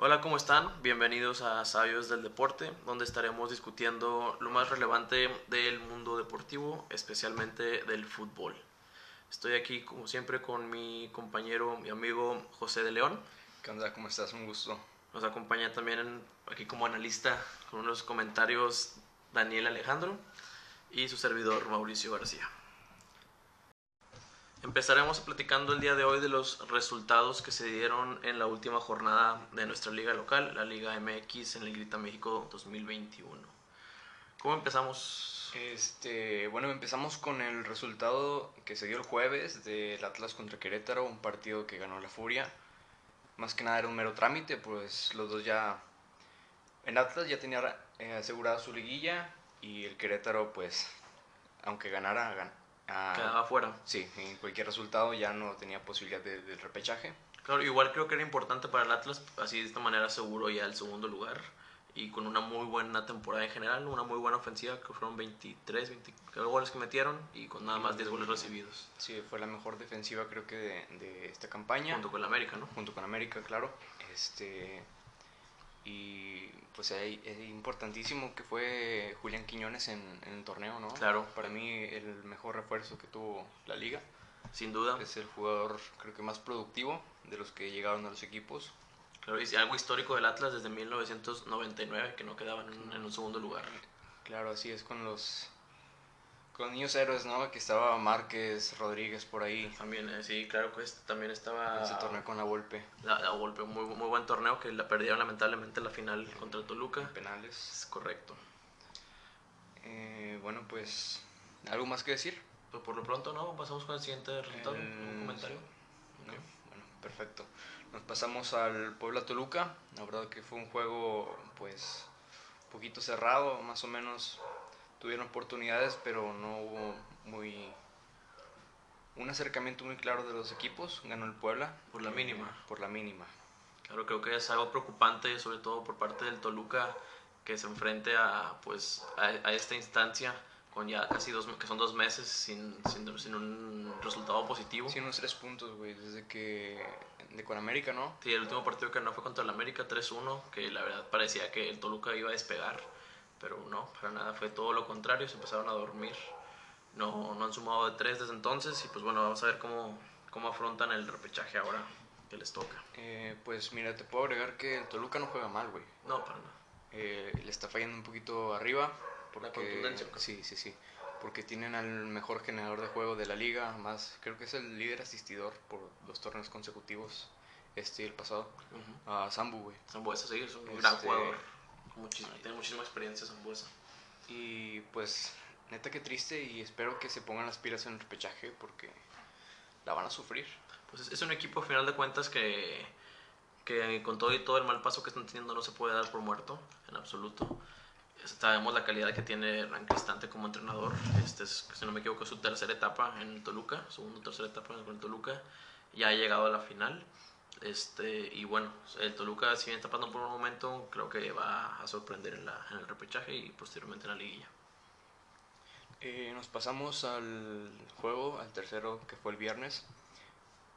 Hola, ¿cómo están? Bienvenidos a Sabios del Deporte, donde estaremos discutiendo lo más relevante del mundo deportivo, especialmente del fútbol. Estoy aquí, como siempre, con mi compañero, mi amigo José de León. ¿Qué onda? ¿Cómo estás? Un gusto. Nos acompaña también aquí como analista con unos comentarios Daniel Alejandro y su servidor Mauricio García. Empezaremos platicando el día de hoy de los resultados que se dieron en la última jornada de nuestra liga local, la Liga MX en el Grita México 2021. ¿Cómo empezamos? Este, bueno, empezamos con el resultado que se dio el jueves del Atlas contra Querétaro, un partido que ganó la Furia. Más que nada era un mero trámite, pues los dos ya... El Atlas ya tenía eh, asegurada su liguilla y el Querétaro, pues, aunque ganara, gan Ah, Quedaba fuera. Sí, en cualquier resultado ya no tenía posibilidad de, del repechaje. Claro, igual creo que era importante para el Atlas, así de esta manera seguro ya el segundo lugar y con una muy buena temporada en general, una muy buena ofensiva, que fueron 23, 20 goles que metieron y con nada más 10 goles recibidos. Sí, fue la mejor defensiva creo que de, de esta campaña. Junto con la América, ¿no? Junto con América, claro. Este, y pues es importantísimo que fue Julián Quiñones en, el torneo, ¿no? Claro. Para mí el mejor refuerzo que tuvo la liga. Sin duda. Es el jugador creo que más productivo de los que llegaron a los equipos. Claro, y algo histórico del Atlas desde 1999 que no quedaban en, en un segundo lugar. Claro, así es con los con niños héroes, ¿no? Que estaba Márquez, Rodríguez por ahí. También, eh, sí, claro que también estaba... Ese torneo con la Volpe. La, la Volpe, muy, muy buen torneo que la perdieron lamentablemente en la final contra Toluca. penales. Es correcto. Eh, bueno, pues, ¿algo más que decir? Pues por lo pronto no, pasamos con el siguiente resultado, un comentario. bueno, perfecto. Nos pasamos al Puebla Toluca, la verdad que fue un juego pues un poquito cerrado, más o menos tuvieron oportunidades, pero no hubo muy un acercamiento muy claro de los equipos. Ganó el Puebla. Por la mínima. Por la mínima. Claro, creo que es algo preocupante, sobre todo por parte del Toluca, que se enfrente a, pues, a, esta instancia con ya casi dos, que son dos meses sin, sin, sin un resultado positivo. Sin unos tres puntos, güey, desde que... De con América, ¿no? Sí, el último partido que no fue contra el América, 3-1, que la verdad parecía que el Toluca iba a despegar pero no, para nada, fue todo lo contrario, se empezaron a dormir. No, no han sumado de tres desde entonces y pues bueno, vamos a ver cómo, cómo afrontan el repechaje ahora que les toca. Eh, pues mira, te puedo agregar que el Toluca no juega mal, güey. No, para nada. Eh, le está fallando un poquito arriba. Porque, La contundencia. Sí, sí, sí. Porque tienen al mejor generador de juego de la liga, más creo que es el líder asistidor por dos torneos consecutivos, este y el pasado, a Sambu, güey. Sambu, ese sí, es un gran este, tiene muchísima experiencia Zambuesa. Y pues, neta que triste y espero que se pongan las pilas en el repechaje porque la van a sufrir. Pues es un equipo, a final de cuentas, que, que con todo y todo el mal paso que están teniendo no se puede dar por muerto, en absoluto. Sabemos la calidad que tiene Hernán Cristante como entrenador. Este es, si no me equivoco, su tercera etapa en Toluca, segunda o tercera etapa en el Toluca. Ya ha llegado a la final. Este, y bueno, el Toluca, si bien está pasando por un momento, creo que va a sorprender en, la, en el repechaje y posteriormente en la liguilla. Eh, nos pasamos al juego, al tercero que fue el viernes,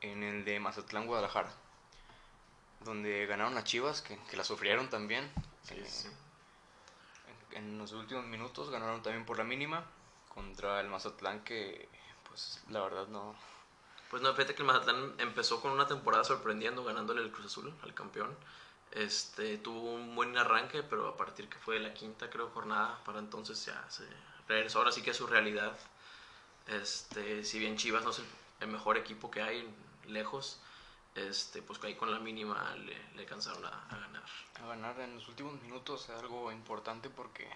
en el de Mazatlán, Guadalajara, donde ganaron a Chivas, que, que la sufrieron también. Eh, en, en, los últimos minutos ganaron también por la mínima contra el Mazatlán, que pues la verdad no, pues no, fíjate que el Mazatlán empezó con una temporada sorprendiendo, ganándole el Cruz Azul al campeón. Este, tuvo un buen arranque, pero a partir que fue la quinta, creo, jornada, para entonces ya se regresó ahora sí que a su realidad. Este, si bien Chivas no es el mejor equipo que hay, lejos, este, pues ahí con la mínima le, le alcanzaron a, ganar. A ganar en los últimos minutos es algo importante porque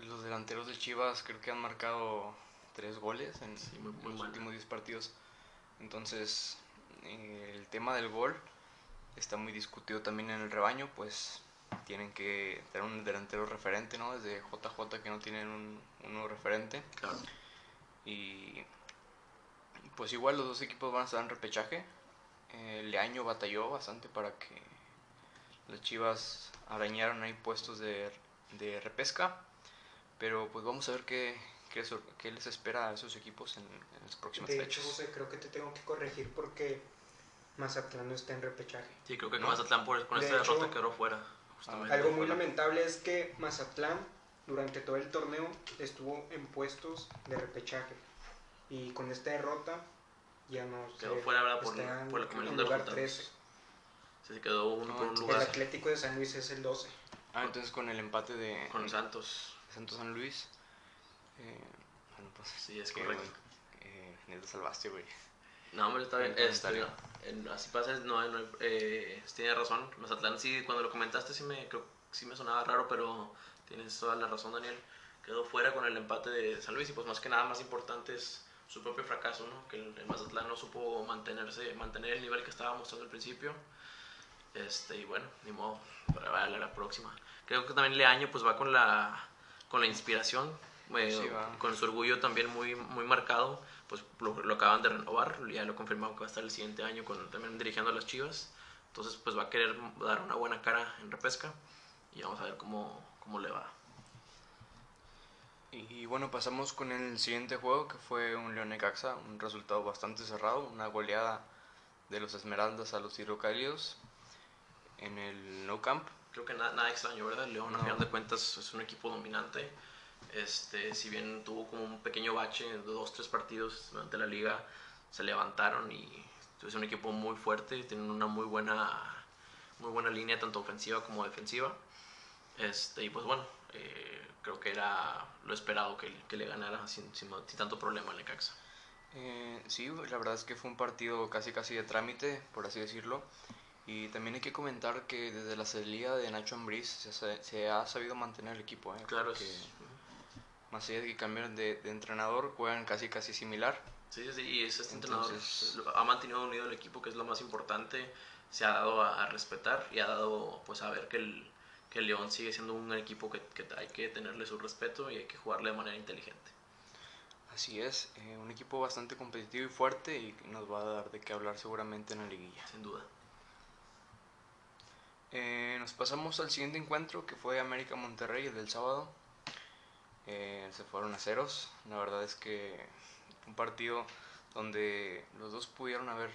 los delanteros de Chivas creo que han marcado tres goles en, los últimos 10 partidos. Entonces, eh, el tema del gol está muy discutido también en el rebaño, pues tienen que tener un delantero referente, ¿no? Desde JJ que no tienen un, uno referente. Claro. Y pues igual los dos equipos van a estar en repechaje. El Leaño batalló bastante para que las Chivas arañaran ahí puestos de, de repesca. Pero pues vamos a ver qué, ¿Qué, les espera a esos equipos en, las próximas de fechas? De hecho, José, creo que te tengo que corregir porque Mazatlán no está en repechaje. Sí, creo que Mazatlán por, con esta derrota quedó fuera. Algo muy lamentable es que Mazatlán durante todo el torneo estuvo en puestos de repechaje y con esta derrota ya no quedó fuera ¿verdad? por, por la combinación de lugar 13. Se quedó uno por un lugar. El Atlético de San Luis es el 12. Ah, entonces con el empate de con Santos. Santos San Luis. Eh, bueno, pues, sí, es correcto. Eh, te salvaste, güey. No, hombre, está bien. Este, así pasa, no, eh, tiene razón. Mazatlán, sí, cuando lo comentaste, sí me, creo, sí me sonaba raro, pero tienes toda la razón, Daniel. Quedó fuera con el empate de San Luis y, pues, más que nada, más importante es su propio fracaso, ¿no? Que el, Mazatlán no supo mantenerse, mantener el nivel que estaba mostrando al principio. Este, y bueno, ni modo, para la próxima. Creo que también Leaño, pues, va con la, con la inspiración, eh, con su orgullo también muy, muy marcado pues lo, acaban de renovar, ya lo confirmado que va a estar el siguiente año con, también dirigiendo a las Chivas. Entonces, pues va a querer dar una buena cara en repesca y vamos a ver cómo, cómo le va. Y, bueno, pasamos con el siguiente juego que fue un León Necaxa, un resultado bastante cerrado, una goleada de los Esmeraldas a los Hidrocálidos en el No Camp. Creo que nada, nada extraño, ¿verdad? León, a final de cuentas, es un equipo dominante este, si bien tuvo como un pequeño bache dos, tres partidos durante la liga, se levantaron y es un equipo muy fuerte, tienen una muy buena, muy buena línea tanto ofensiva como defensiva. Este, y pues bueno, eh, creo que era lo esperado que, que le ganara sin, sin, tanto problema el Necaxa. Eh, sí, la verdad es que fue un partido casi casi de trámite, por así decirlo. Y también hay que comentar que desde la salida de Nacho Ambriz se, se, ha sabido mantener el equipo. ¿eh? Claro, que más allá de que cambiaron de, entrenador, juegan casi casi similar. Sí, sí, y ese entrenador ha mantenido unido el equipo, que es lo más importante, se ha dado a, respetar y ha dado pues a ver que el, que el León sigue siendo un equipo que, que, hay que tenerle su respeto y hay que jugarle de manera inteligente. Así es, eh, un equipo bastante competitivo y fuerte y nos va a dar de qué hablar seguramente en la liguilla. Sin duda. Eh, nos pasamos al siguiente encuentro que fue América Monterrey el del sábado. Eh, se fueron a ceros. La verdad es que un partido donde los dos pudieron haber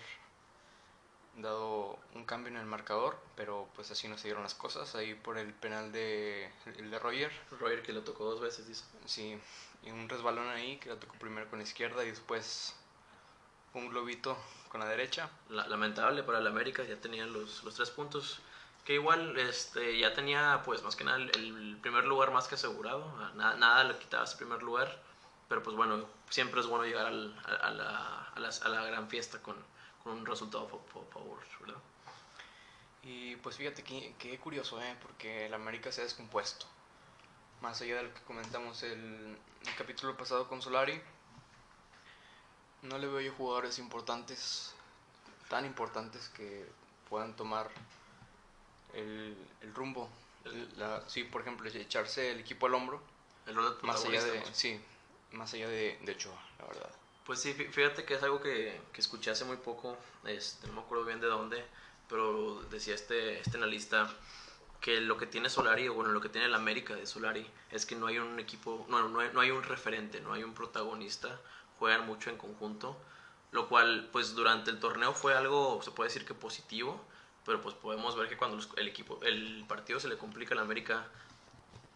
dado un cambio en el marcador, pero pues así no se dieron las cosas. Ahí por el penal de, el de Roger. Roger que lo tocó dos veces, dice. Sí, y un resbalón ahí que lo tocó primero con la izquierda y después un globito con la derecha. lamentable para el América, ya tenían los, los tres puntos que igual este, ya tenía pues más que nada el, primer lugar más que asegurado, nada, nada le quitaba ese primer lugar, pero pues bueno, siempre es bueno llegar al, a, la, a, a, la, gran fiesta con, con un resultado por favor, ¿verdad? Y pues fíjate que, que curioso, ¿eh? porque el América se ha descompuesto. Más allá de lo que comentamos el, el capítulo pasado con Solari, no le veo yo jugadores importantes, tan importantes que puedan tomar el, el rumbo. La, sí, por ejemplo, echarse el equipo al hombro. El más allá de, sí, más allá de, de hecho, la verdad. Pues sí, fíjate que es algo que, que escuché hace muy poco, este, no me acuerdo bien de dónde, pero decía este, este analista que lo que tiene Solari, o bueno, lo que tiene el América de Solari, es que no hay un equipo, no, no, hay, no hay un referente, no hay un protagonista, juegan mucho en conjunto, lo cual pues durante el torneo fue algo, se puede decir que positivo, pero pues podemos ver que cuando el equipo, el partido se le complica al América,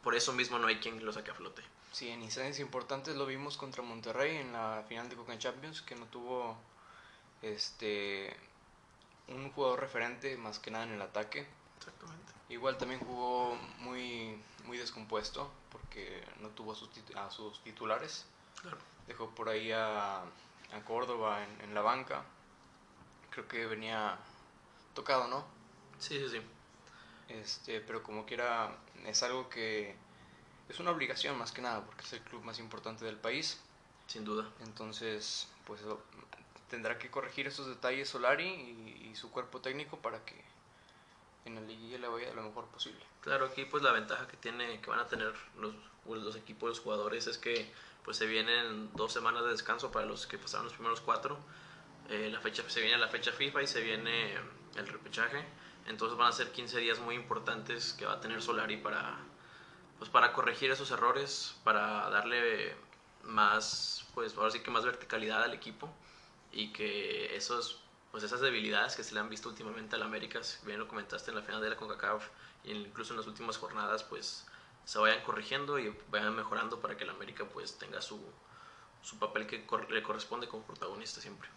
por eso mismo no hay quien lo saque a flote. Sí, en instancias importantes lo vimos contra Monterrey en la final de Coca Champions, que no tuvo este un jugador referente más que nada en el ataque. Exactamente. Igual también jugó muy, muy descompuesto porque no tuvo a sus, a sus titulares. Claro. Dejó por ahí a, a Córdoba en, en la banca. Creo que venía tocado, ¿no? Sí, sí, sí. Este, pero como quiera, es algo que es una obligación más que nada, porque es el club más importante del país. Sin duda. Entonces, pues tendrá que corregir esos detalles Solari y, su cuerpo técnico para que en la liguilla le vaya lo mejor posible. Claro, aquí pues la ventaja que tiene, que van a tener los, los equipos, los jugadores, es que pues se vienen dos semanas de descanso para los que pasaron los primeros cuatro. Eh, la fecha, se viene la fecha FIFA y se viene el repechaje. Entonces van a ser 15 días muy importantes que va a tener Solari para, pues para corregir esos errores, para darle más, pues ahora sí que más verticalidad al equipo y que esos pues esas debilidades que se le han visto últimamente al América, bien lo comentaste en la final de la CONCACAF y incluso en las últimas jornadas, pues se vayan corrigiendo y vayan mejorando para que el América pues tenga su, su papel que le corresponde como protagonista siempre.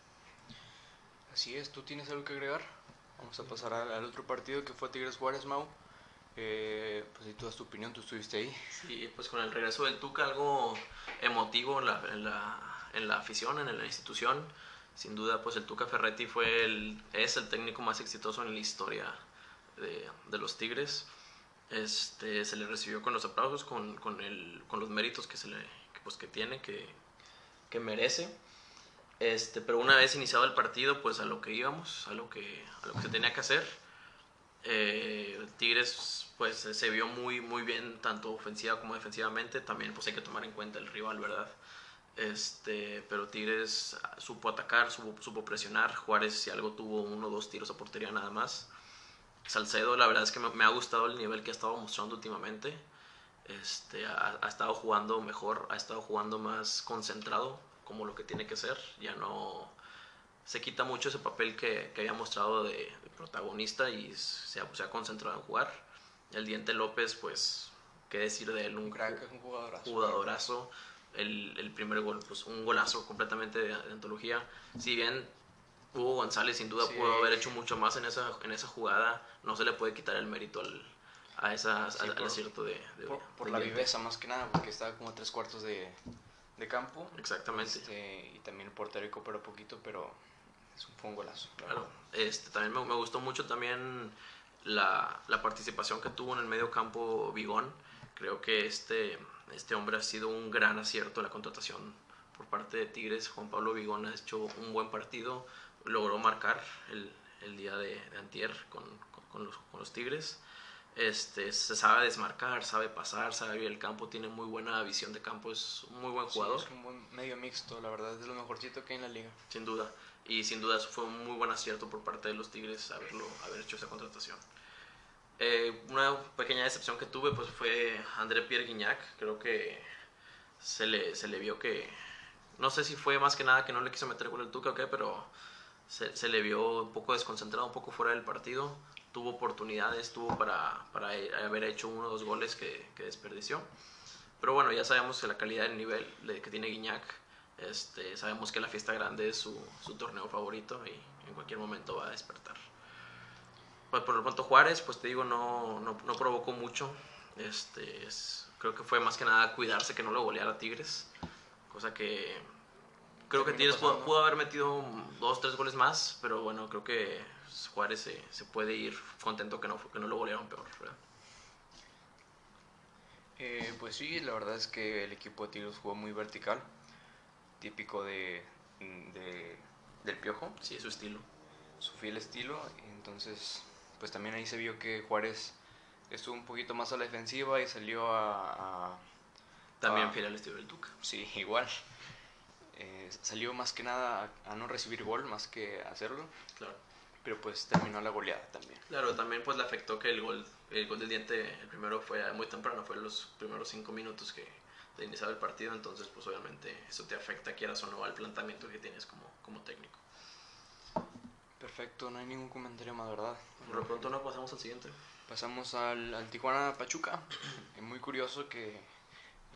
Así es, ¿tú tienes algo que agregar? Vamos a pasar al, otro partido que fue Tigres Juárez Mau. Eh, pues si tú das tu opinión, tú estuviste ahí. Sí, pues con el regreso del Tuca, algo emotivo en la, en la, en la afición, en la institución. Sin duda, pues el Tuca Ferretti fue el, es el técnico más exitoso en la historia de, de los Tigres. Este, se le recibió con los aplausos, con, con, el, con los méritos que, se le, que, pues, que tiene, que, que merece. Este, pero una vez iniciado el partido, pues a lo que íbamos, a lo que, a lo que se tenía que hacer. Eh, Tigres pues se vio muy, muy bien, tanto ofensiva como defensivamente. También pues hay que tomar en cuenta el rival, ¿verdad? Este, pero Tigres supo atacar, supo, supo presionar. Juárez, si algo, tuvo uno o dos tiros a portería nada más. Salcedo, la verdad es que me, ha gustado el nivel que ha estado mostrando últimamente. Este, ha, ha, estado jugando mejor, ha estado jugando más concentrado, como lo que tiene que ser. Ya no se quita mucho ese papel que, que había mostrado de, protagonista y se ha, se ha, concentrado en jugar. El Diente López, pues, qué decir de él, un, crack, un jugadorazo. jugadorazo. El, el, primer gol, pues un golazo completamente de, de antología. Si bien Hugo González sin duda sí. pudo haber hecho mucho más en esa, en esa jugada, no se le puede quitar el mérito al, a esa, sí, al, por, acierto de, de Por, por de la viveza más que nada, porque estaba como a tres cuartos de, de campo. Exactamente. Este, y también el portero cooperó poquito, pero fue un golazo. Claro. Este, también me, me, gustó mucho también la, la, participación que tuvo en el medio campo Vigón. Creo que este, este hombre ha sido un gran acierto en la contratación por parte de Tigres. Juan Pablo Vigón ha hecho un buen partido, logró marcar el, el día de, de antier con, con, con, los, con los Tigres. Este, se sabe desmarcar, sabe pasar, sabe ver el campo, tiene muy buena visión de campo, es un muy buen jugador. Sí, es un buen medio mixto, la verdad, es lo mejorcito que hay en la liga. Sin duda, y sin duda fue un muy buen acierto por parte de los Tigres haberlo, haber hecho esa contratación. Eh, una pequeña decepción que tuve pues fue André Pierre Guignac, creo que se le, se le vio que, no sé si fue más que nada que no le quiso meter con el Tuca o qué, pero se, se, le vio un poco desconcentrado, un poco fuera del partido. Tuvo oportunidades, tuvo para, para haber hecho uno o dos goles que, que, desperdició. Pero bueno, ya sabemos que la calidad del nivel que tiene Guiñac, este, sabemos que la fiesta grande es su, su, torneo favorito y en cualquier momento va a despertar. Pues por lo pronto Juárez, pues te digo, no, no, no provocó mucho. Este, es, creo que fue más que nada cuidarse que no lo goleara Tigres. Cosa que creo que Tigres pudo, pudo, haber metido dos, tres goles más, pero bueno, creo que Juárez se, se puede ir contento que no, que no lo golearon peor. ¿verdad? Eh, pues sí, la verdad es que el equipo de Tigres jugó muy vertical, típico de, de, del Piojo. Sí, su estilo. Su fiel estilo, entonces pues también ahí se vio que Juárez estuvo un poquito más a la defensiva y salió a... a también a, fiel al estilo del Tuca. Sí, igual eh, salió más que nada a, a, no recibir gol más que hacerlo. Claro. Pero pues terminó la goleada también. Claro, también pues le afectó que el gol, el gol del diente, el primero fue muy temprano, fue los primeros cinco minutos que de iniciar el partido, entonces pues obviamente eso te afecta quieras o no al planteamiento que tienes como, como técnico. Perfecto, no hay ningún comentario más, ¿verdad? Por lo pronto no, pasamos al siguiente. Pasamos al, al Tijuana Pachuca. es muy curioso que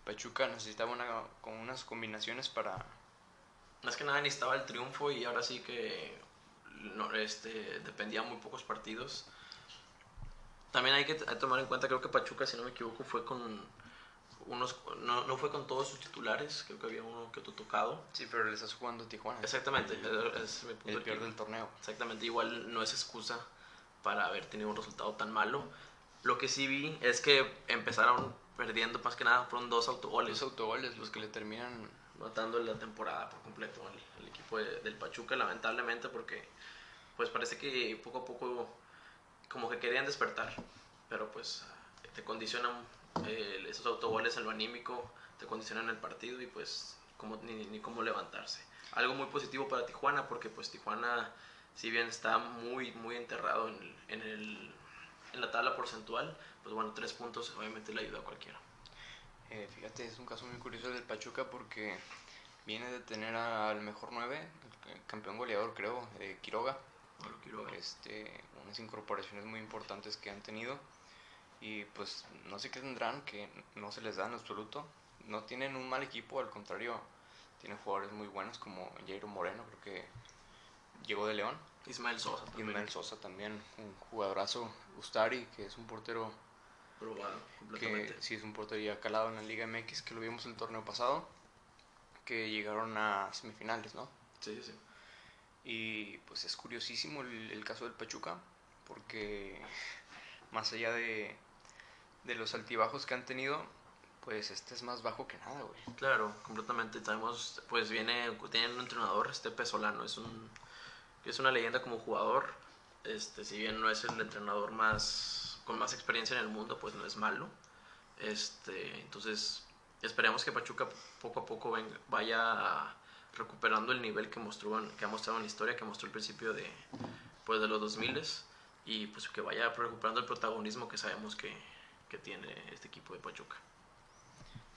Pachuca necesitaba una, con unas combinaciones para más que nada necesitaba el triunfo y ahora sí que no, este, dependía muy pocos partidos. También hay que tomar en cuenta, creo que Pachuca, si no me equivoco, fue con unos, no, no fue con todos sus titulares, creo que había uno que otro tocado. Sí, pero le estás jugando Tijuana. Exactamente, el, es mi punto el peor del torneo. Exactamente, igual no es excusa para haber tenido un resultado tan malo. Lo que sí vi es que empezaron perdiendo, más que nada, fueron dos autogoles. Dos autogoles los que le terminan matando la temporada por completo al, al equipo de, del Pachuca, lamentablemente, porque pues parece que poco a poco como que querían despertar, pero pues te condicionan eh, esos autogoles en lo anímico, te condicionan el partido y pues como, ni, ni cómo levantarse. Algo muy positivo para Tijuana, porque pues Tijuana, si bien está muy, muy enterrado en, en, el, en la tabla porcentual, pues bueno, tres puntos obviamente le ayuda a cualquiera. Eh, fíjate, es un caso muy curioso del Pachuca porque viene de tener al mejor 9, el campeón goleador creo, eh, Quiroga. Este, unas incorporaciones muy importantes que han tenido y pues no sé qué tendrán que no se les da en absoluto. No tienen un mal equipo, al contrario, tienen jugadores muy buenos como Jairo Moreno, creo que llegó de León. Ismael Sosa también. Ismael Sosa también, un jugadorazo. Ustari, que es un portero probado completamente. Que sí es un portero ya calado en la Liga MX, que lo vimos el torneo pasado, que llegaron a semifinales, ¿no? Sí, sí. Y pues es curiosísimo el caso del Pachuca, porque más allá de, de los altibajos que han tenido, pues este es más bajo que nada, güey. Claro, completamente. Sabemos, pues viene, tiene un entrenador, este Pesolano, es un es una leyenda como jugador. Este, si bien no es el entrenador más con más experiencia en el mundo, pues no es malo. Este, entonces, esperemos que Pachuca poco a poco vaya recuperando el nivel que mostró que ha mostrado en la historia, que mostró al principio de pues de los 2000 y pues que vaya recuperando el protagonismo que sabemos que, que tiene este equipo de Pachuca.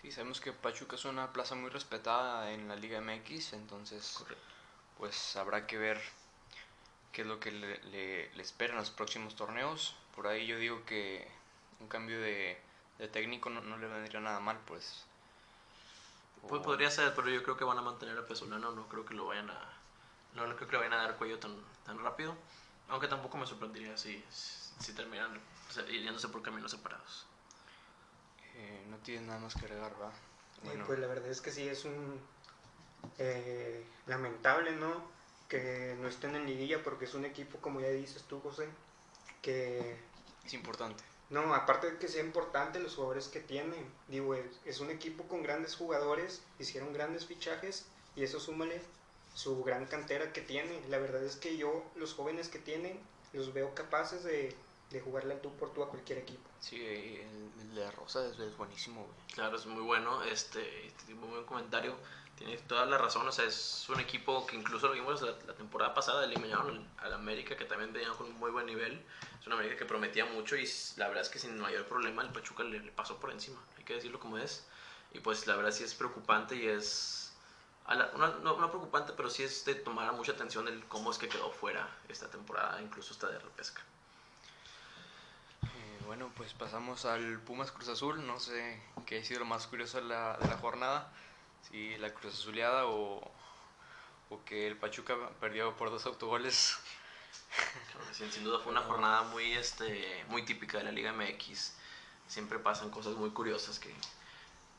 Sí, sabemos que Pachuca es una plaza muy respetada en la Liga MX, entonces pues habrá que ver qué es lo que le, le, espera en los próximos torneos. Por ahí yo digo que un cambio de, de técnico no, no, le vendría nada mal, pues. Pues podría ser, pero yo creo que van a mantener a Pesolano, no creo que lo vayan a no creo que le vayan a dar cuello tan, tan rápido, aunque tampoco me sorprendería si, si terminan yéndose por caminos separados. Eh, no tienes nada más que agregar, ¿va? Bueno. pues la verdad es que sí, es un eh, lamentable, ¿no? Que no estén en liguilla porque es un equipo, como ya dices tú, José, que... Es importante. No, aparte de que sea importante los jugadores que tienen, digo, es, un equipo con grandes jugadores, hicieron grandes fichajes y eso súmale su gran cantera que tiene. La verdad es que yo, los jóvenes que tienen, los veo capaces de de jugarle al tú por tú a cualquier equipo. Sí, el, de Rosa es, buenísimo, Claro, es muy bueno. Este, muy buen comentario. Tiene toda la razón. O sea, es un equipo que incluso lo vimos la, temporada pasada, eliminaron al América, que también venía con un muy buen nivel. Es una América que prometía mucho y la verdad es que sin mayor problema el Pachuca le, pasó por encima. Hay que decirlo como es. Y pues la verdad sí es preocupante y es. no, no, preocupante, pero sí es de tomar mucha atención el cómo es que quedó fuera esta temporada, incluso esta de repesca. Bueno, pues pasamos al Pumas Cruz Azul. No sé qué ha sido lo más curioso de la, de la jornada. Si la Cruz Azuleada o, o que el Pachuca perdió por dos autogoles. sin duda fue una jornada muy, este, muy típica de la Liga MX. Siempre pasan cosas muy curiosas que,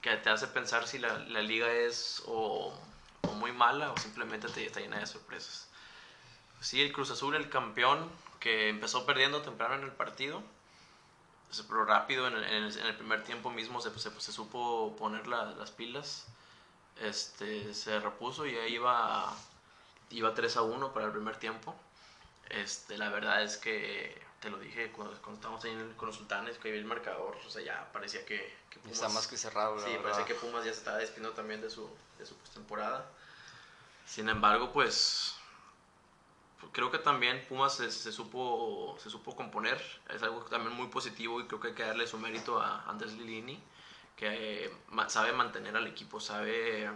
que te hace pensar si la, la liga es o, o, muy mala o simplemente te está llena de sorpresas. Sí, el Cruz Azul, el campeón, que empezó perdiendo temprano en el partido pero rápido en el, primer tiempo mismo se, se, se supo poner las pilas, este, se repuso y ahí iba, iba 3 a 1 para el primer tiempo. Este, la verdad es que te lo dije cuando, cuando estábamos ahí con los sultanes, que vi el marcador, o sea, ya parecía que, Pumas, Está más que cerrado, Sí, parecía que Pumas ya se estaba despidiendo también de su, de su postemporada. Sin embargo, pues creo que también Pumas se, supo, se supo componer, es algo también muy positivo y creo que hay que darle su mérito a Andrés Lilini, que eh, sabe mantener al equipo, sabe,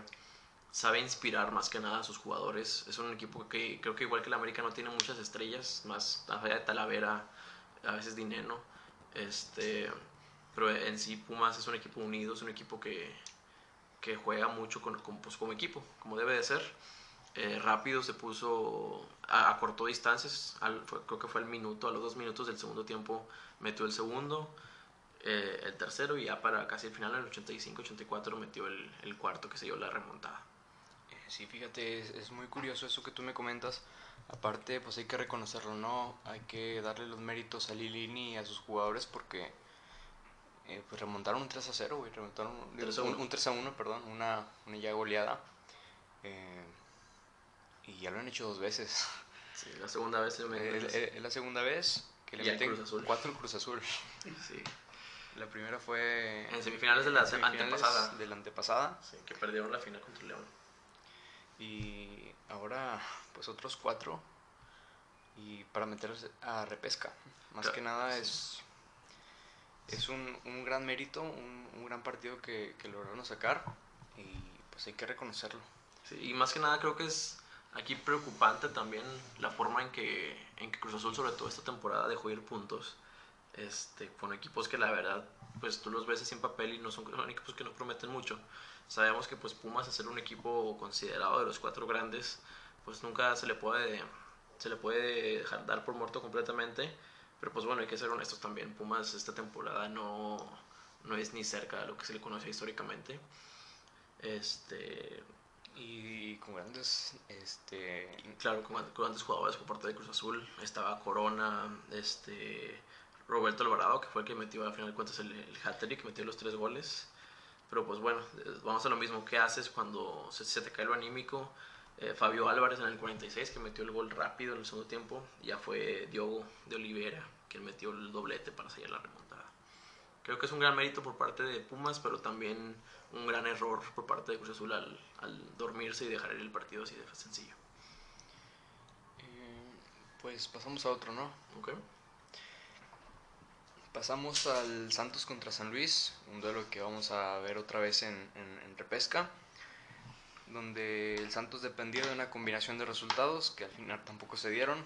sabe inspirar más que nada a sus jugadores. Es un equipo que creo que igual que el América no tiene muchas estrellas, más allá de Talavera, a veces Dineno, este, pero en sí Pumas es un equipo unido, es un equipo que, que juega mucho con, pues, como equipo, como debe de ser eh, rápido se puso, a, acortó distancias, creo que fue al minuto, a los dos minutos del segundo tiempo metió el segundo, eh, el tercero y ya para casi el final, en el 85-84, metió el, el, cuarto que se dio la remontada. Eh, sí, fíjate, es, muy curioso eso que tú me comentas. Aparte, pues hay que reconocerlo, ¿no? Hay que darle los méritos a Lilini y a sus jugadores porque pues remontaron un 3 a 0, remontaron un, 3 a 1, perdón, una, una ya goleada. Eh, y ya lo han hecho dos veces. Sí, la segunda vez. Es la segunda vez que le meten cuatro Cruz Azul. Sí. La primera fue... En semifinales de la antepasada. De la antepasada. Sí, que perdieron la final contra León. Y ahora, pues otros cuatro. Y para meterse a repesca. Más que nada es... Es un, un gran mérito, un, un gran partido que, que lograron sacar. Y pues hay que reconocerlo. Sí, y más que nada creo que es Aquí preocupante también la forma en que, en que Cruz Azul, sobre todo esta temporada, dejó ir puntos este, con equipos que la verdad, pues tú los ves en papel y no son, equipos que no prometen mucho. Sabemos que pues Pumas, a ser un equipo considerado de los cuatro grandes, pues nunca se le puede, se le puede dejar dar por muerto completamente. Pero pues bueno, hay que ser honestos también. Pumas esta temporada no, no es ni cerca de lo que se le conoce históricamente. Este, y con grandes este claro con, grandes jugadores por parte de Cruz Azul estaba Corona este Roberto Alvarado que fue el que metió al final de cuentas el, el hat trick metió los tres goles pero pues bueno vamos a lo mismo qué haces cuando se, te cae lo anímico eh, Fabio Álvarez en el 46 que metió el gol rápido en el segundo tiempo ya fue Diogo de Oliveira que metió el doblete para sellar la remontada creo que es un gran mérito por parte de Pumas pero también un gran error por parte de Cruz Azul al, dormirse y dejar el partido así de sencillo. Eh, pues pasamos a otro, ¿no? Ok. Pasamos al Santos contra San Luis, un duelo que vamos a ver otra vez en, repesca, donde el Santos dependía de una combinación de resultados que al final tampoco se dieron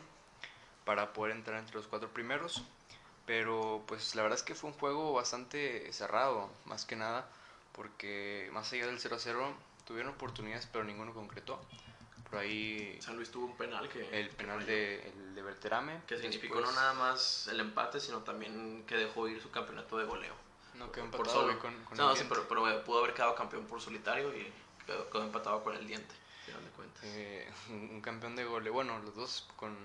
para poder entrar entre los cuatro primeros. Pero pues la verdad es que fue un juego bastante cerrado, más que nada porque más allá del 0-0 tuvieron oportunidades, pero ninguno concretó. Por ahí. San Luis tuvo un penal que. El penal de, el de Berterame. Que significó no nada más el empate, sino también que dejó ir su campeonato de goleo. No quedó empatado con, con No, sí, pero, pero, pudo haber quedado campeón por solitario y quedó, empatado con el diente, de cuentas. Eh, un campeón de goleo. Bueno, los dos con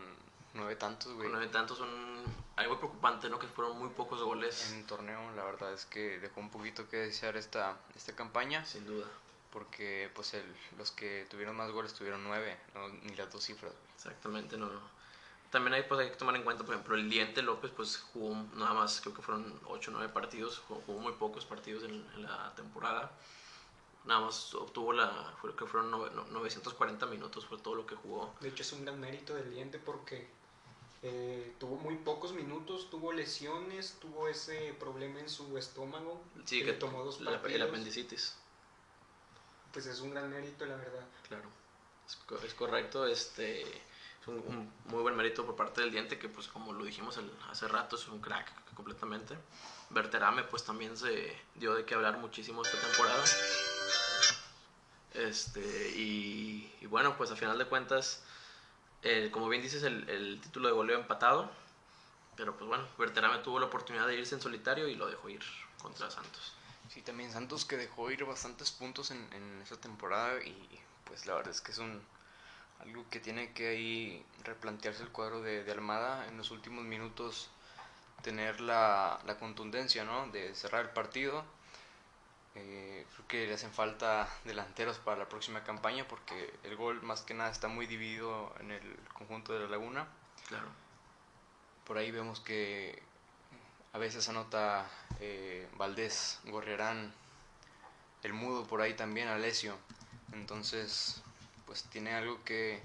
nueve tantos, güey. Con nueve tantos son algo preocupante, ¿no? Que fueron muy pocos goles. En el torneo, la verdad es que dejó un poquito que desear esta, esta campaña. Sin duda. Porque, pues, el, los que tuvieron más goles tuvieron nueve, ni las dos cifras. Exactamente, no, También hay, pues, hay que tomar en cuenta, por ejemplo, el Diente López, pues, jugó nada más, creo que fueron ocho o nueve partidos, jugó, muy pocos partidos en, en la temporada nada más obtuvo la, creo que fueron 940 minutos, fue todo lo que jugó. De hecho es un gran mérito del diente porque eh, tuvo muy pocos minutos, tuvo lesiones, tuvo ese problema en su estómago. Sí, que, tomó dos partidos. El apendicitis. Pues es un gran mérito, la verdad. Claro, es, correcto. Este, es un, muy buen mérito por parte del diente, que pues como lo dijimos hace rato, es un crack completamente. Berterame pues también se dio de qué hablar muchísimo esta temporada. Este, y, y bueno, pues a final de cuentas eh, como bien dices, el, título de goleo empatado. Pero pues bueno, Berterame tuvo la oportunidad de irse en solitario y lo dejó ir contra Santos. Sí, también Santos que dejó ir bastantes puntos en, en esa temporada y pues la verdad es que es un algo que tiene que ahí replantearse el cuadro de, de Almada en los últimos minutos tener la, la contundencia ¿no? de cerrar el partido eh, creo que le hacen falta delanteros para la próxima campaña porque el gol más que nada está muy dividido en el conjunto de la Laguna. Claro. Por ahí vemos que a veces anota eh, Valdés, Gorriarán, el Mudo por ahí también, Alesio. Entonces, pues tiene algo que,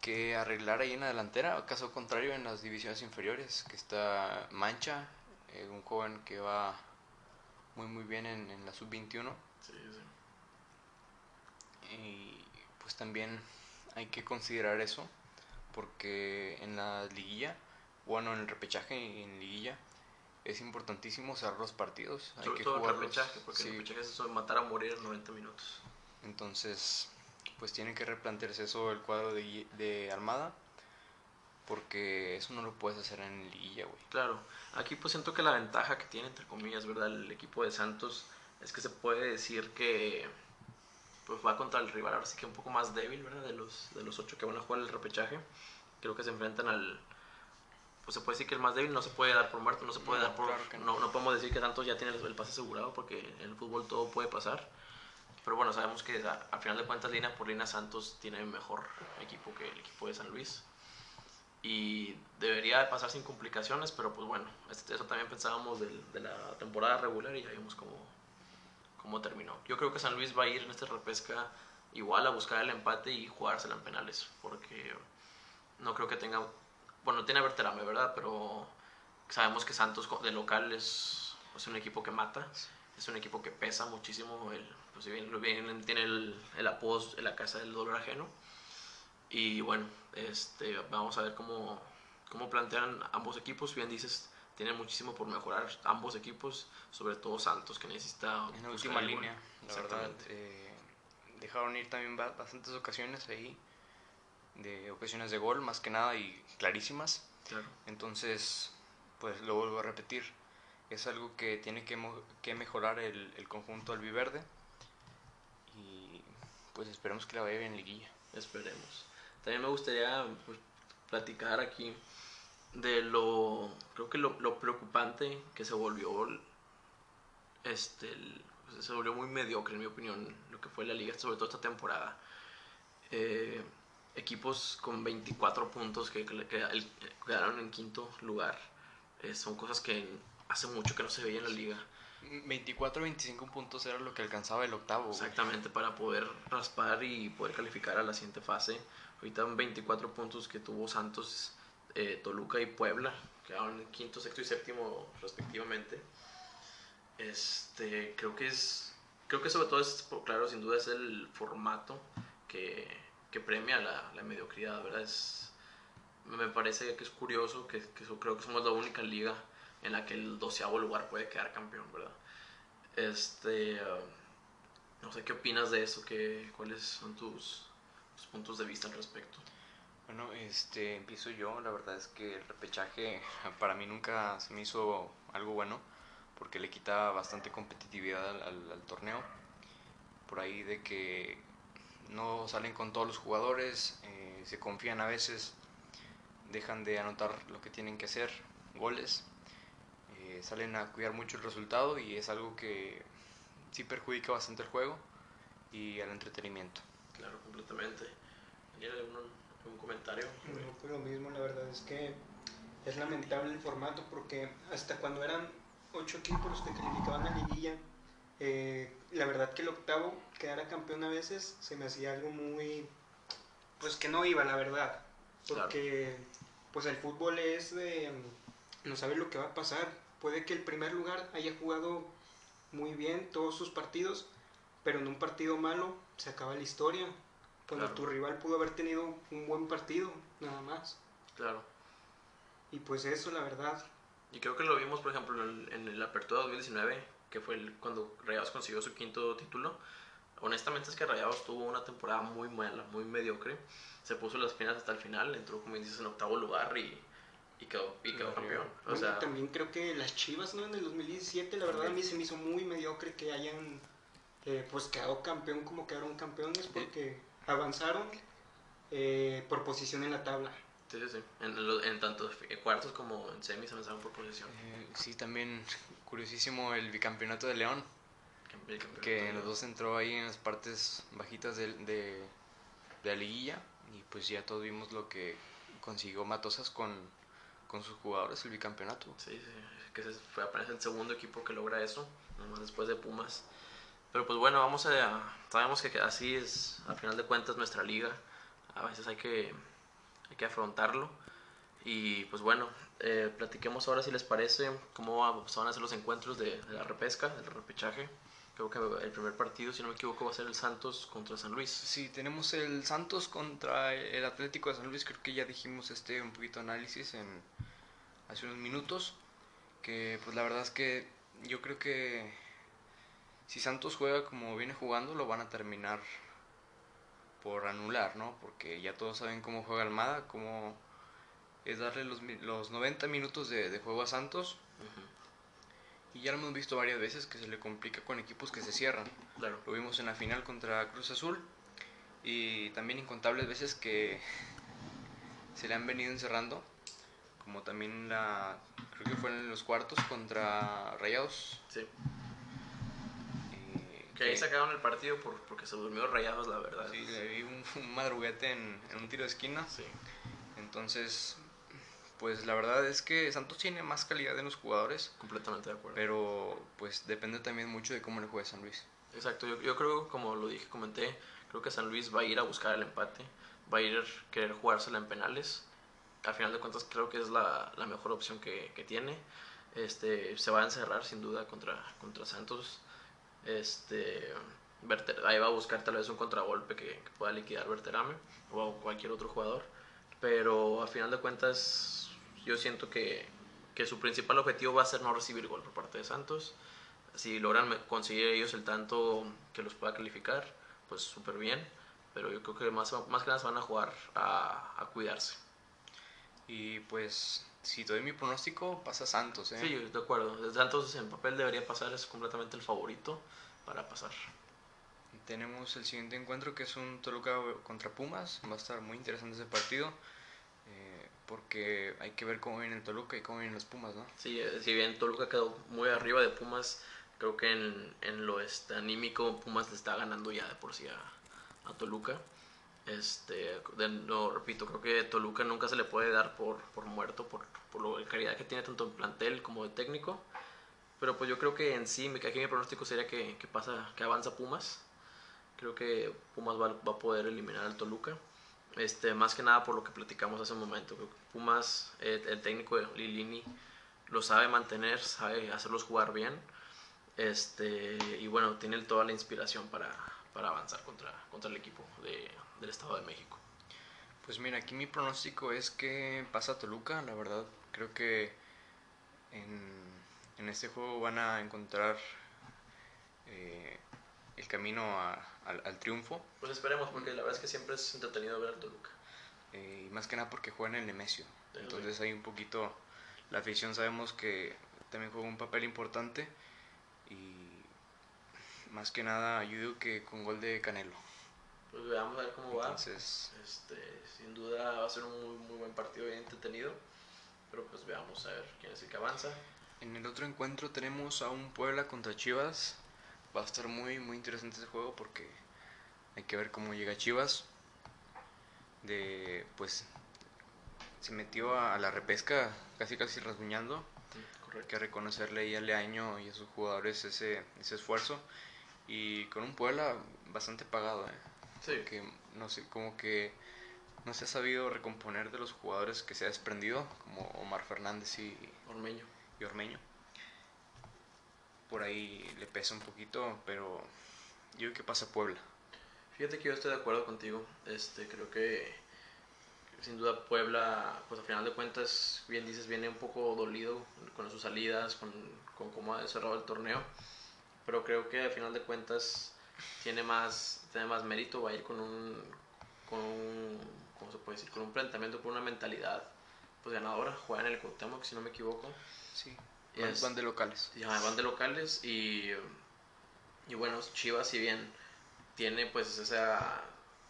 que arreglar ahí en la delantera. Caso contrario, en las divisiones inferiores, que está Mancha, eh, un joven que va muy muy bien en, en la sub-21. Sí, sí. Y pues también hay que considerar eso, porque en la liguilla, bueno, en el repechaje y en liguilla, es importantísimo cerrar los partidos. hay que todo el repechaje, porque el repechaje es eso matar a morir en 90 minutos. Entonces, pues tiene que replantearse eso el cuadro de, de Armada porque eso no lo puedes hacer en liguilla, güey. Claro, aquí pues siento que la ventaja que tiene, entre comillas, ¿verdad? El equipo de Santos es que se puede decir que pues va contra el rival ahora sí que un poco más débil, ¿verdad? De los, de los ocho que van a jugar el repechaje. Creo que se enfrentan al... Pues se puede decir que el más débil no se puede dar por muerto, no se puede dar por... no. no. podemos decir que Santos ya tiene el, pase asegurado porque en el fútbol todo puede pasar. Pero bueno, sabemos que al final de cuentas, línea por línea, Santos tiene mejor equipo que el equipo de San Luis y debería de pasar sin complicaciones, pero pues bueno, eso también pensábamos de, de, la temporada regular y ya vimos cómo, cómo terminó. Yo creo que San Luis va a ir en esta repesca igual a buscar el empate y jugársela en penales, porque no creo que tenga, bueno, tiene Berterame, ¿verdad? Pero sabemos que Santos de local es, es un equipo que mata es un equipo que pesa muchísimo, el, pues bien, bien tiene el, el apodo en la casa del dolor ajeno. Y bueno, este, vamos a ver cómo, cómo plantean ambos equipos. Bien dices, tienen muchísimo por mejorar ambos equipos, sobre todo Santos, que necesita... En la última línea, la verdad. Eh, dejaron ir también bastantes ocasiones ahí, de ocasiones de gol, más que nada, y clarísimas. Claro. Entonces, pues lo vuelvo a repetir, es algo que tiene que, que mejorar el, el, conjunto albiverde y pues esperemos que la vaya bien en liguilla. Esperemos. También me gustaría pues, platicar aquí de lo, creo que lo, lo preocupante que se volvió, este, se volvió muy mediocre en mi opinión, lo que fue la liga, sobre todo esta temporada. Eh, equipos con 24 puntos que, quedaron en quinto lugar, eh, son cosas que hace mucho que no se veía en la liga. 24 25 puntos era lo que alcanzaba el octavo. Exactamente, para poder raspar y poder calificar a la siguiente fase. Ahorita 24 puntos que tuvo Santos, eh, Toluca y Puebla, quedaron en quinto, sexto y séptimo respectivamente. Este, creo que es, creo que sobre todo es, claro, sin duda es el formato que, que premia la, la, mediocridad, ¿verdad? Es, me parece que es curioso que, que creo que somos la única liga en la que el doceavo lugar puede quedar campeón, ¿verdad? Este, no sé qué opinas de eso, ¿Qué, cuáles son tus, puntos de vista al respecto. Bueno, este, empiezo yo, la verdad es que el repechaje para mí nunca se me hizo algo bueno, porque le quita bastante competitividad al, torneo, por ahí de que no salen con todos los jugadores, eh, se confían a veces, dejan de anotar lo que tienen que hacer, goles, salen a cuidar mucho el resultado y es algo que sí perjudica bastante el juego y al entretenimiento. Claro, completamente. ¿Tiene algún, comentario? No, pues lo mismo, la verdad es que es lamentable el formato porque hasta cuando eran ocho equipos los que calificaban a liguilla, eh, la verdad que el octavo quedara campeón a veces se me hacía algo muy, pues que no iba, la verdad, porque pues el fútbol es de, no sabes lo que va a pasar, puede que el primer lugar haya jugado muy bien todos sus partidos, pero en un partido malo se acaba la historia. Cuando tu rival pudo haber tenido un buen partido, nada más. Claro. Y pues eso, la verdad. Y creo que lo vimos, por ejemplo, en, el, en la apertura 2019, que fue el, cuando Rayados consiguió su quinto título. Honestamente es que Rayados tuvo una temporada muy mala, muy mediocre. Se puso las pinas hasta el final, entró, como dices, en octavo lugar y y quedó, y quedó campeón. O sea, también creo que las Chivas, ¿no? En el 2017, la verdad a mí se me hizo muy mediocre que hayan eh, pues quedado campeón como quedaron campeones porque avanzaron eh, por posición en la tabla. Sí, sí, sí. En, en tanto cuartos como en semis avanzaron por posición. Eh, sí, también curiosísimo el bicampeonato de León. que en los dos entró ahí en las partes bajitas de, de, de la liguilla y pues ya todos vimos lo que consiguió Matosas con con sus jugadores el bicampeonato. Sí, sí, que fue apenas el segundo equipo que logra eso, nomás después de Pumas. Pero pues bueno, vamos a... Sabemos que así es, al final de cuentas, nuestra liga. A veces hay que, hay que afrontarlo. Y pues bueno, eh, platiquemos ahora si les parece cómo van a ser los encuentros de, de, la repesca, del repechaje. Creo que el primer partido, si no me equivoco, va a ser el Santos contra San Luis. Sí, tenemos el Santos contra el Atlético de San Luis. Creo que ya dijimos este un poquito análisis en, hace unos minutos, que pues la verdad es que yo creo que si Santos juega como viene jugando, lo van a terminar por anular, ¿no? Porque ya todos saben cómo juega Almada, cómo es darle los, los 90 minutos de, juego a Santos. Y ya lo hemos visto varias veces que se le complica con equipos que se cierran. Claro. Lo vimos en la final contra Cruz Azul y también incontables veces que se le han venido encerrando como también la, creo que fue en los cuartos contra Rayados. Sí. Eh, que ahí sacaron el partido por, porque se durmió Rayados, la verdad. Sí, le vi un, madruguete en, un tiro de esquina. Sí. Entonces, pues la verdad es que Santos tiene más calidad en los jugadores. Completamente de acuerdo. Pero pues depende también mucho de cómo le juegue San Luis. Exacto, yo, yo creo, como lo dije, comenté, creo que San Luis va a ir a buscar el empate, va a ir a querer jugársela en penales al final de cuentas creo que es la, la mejor opción que, que tiene. este, se va a encerrar sin duda contra, contra Santos. Este, ahí va a buscar tal vez un contragolpe que, pueda liquidar Berterame o cualquier otro jugador. Pero a final de cuentas, yo siento que, que su principal objetivo va a ser no recibir gol por parte de Santos. Si logran conseguir ellos el tanto que los pueda calificar, pues súper bien. Pero yo creo que más, más que nada se van a jugar a, a cuidarse. Y pues si doy mi pronóstico, pasa Santos. ¿eh? Sí, de acuerdo. Santos en papel debería pasar, es completamente el favorito para pasar. Tenemos el siguiente encuentro que es un Toluca contra Pumas. Va a estar muy interesante ese partido. Porque hay que ver cómo viene el Toluca y cómo vienen los Pumas, ¿no? Sí, eh, si bien Toluca quedó muy arriba de Pumas, creo que en, en lo este, anímico Pumas le está ganando ya de por sí a, a Toluca. Este, de, repito, creo que Toluca nunca se le puede dar por, por muerto, por, por la calidad que tiene tanto en plantel como de técnico. Pero pues yo creo que en sí, aquí mi pronóstico sería que, que pasa, que avanza Pumas. Creo que Pumas va, va, a poder eliminar al Toluca. Este, más que nada por lo que platicamos hace un momento. Pumas, el, técnico de Lilini, lo sabe mantener, sabe hacerlos jugar bien. Este, y bueno, tiene toda la inspiración para, para avanzar contra, contra el equipo de, del Estado de México. Pues mira, aquí mi pronóstico es que pasa Toluca, la verdad. Creo que en, en este juego van a encontrar eh, el camino al, triunfo. Pues esperemos, porque la verdad es que siempre es entretenido ver a Toluca. Eh, y más que nada porque juegan en el Nemesio. Entonces hay un poquito. La afición sabemos que también juega un papel importante. Y más que nada, digo que con gol de Canelo pues veamos a ver cómo va. Entonces, este, sin duda va a ser un muy, muy buen partido, bien entretenido. Pero pues veamos a ver quién es el que avanza. En el otro encuentro tenemos a un Puebla contra Chivas. Va a estar muy, muy interesante ese juego porque hay que ver cómo llega Chivas. De, pues, se metió a, la repesca casi casi rasguñando. Hay que reconocerle ahí a Leaño y a sus jugadores ese, ese esfuerzo. Y con un Puebla bastante pagado, ¿eh? Que no sé, como que no se ha sabido recomponer de los jugadores que se ha desprendido, como Omar Fernández y Ormeño. Y Ormeño. Por ahí le pesa un poquito, pero yo creo que pasa Puebla. Fíjate que yo estoy de acuerdo contigo. Este, creo que sin duda Puebla, pues al final de cuentas, bien dices, viene un poco dolido con sus salidas, con, con cómo ha cerrado el torneo. Pero creo que al final de cuentas tiene más, tiene más mérito, va a ir con un, con un, ¿cómo se puede decir? Con un planteamiento, con una mentalidad pues ganadora, juega en el Cuauhtémoc, si no me equivoco. Sí, van, de locales. Ya, van de locales y, y bueno, Chivas si bien tiene pues esa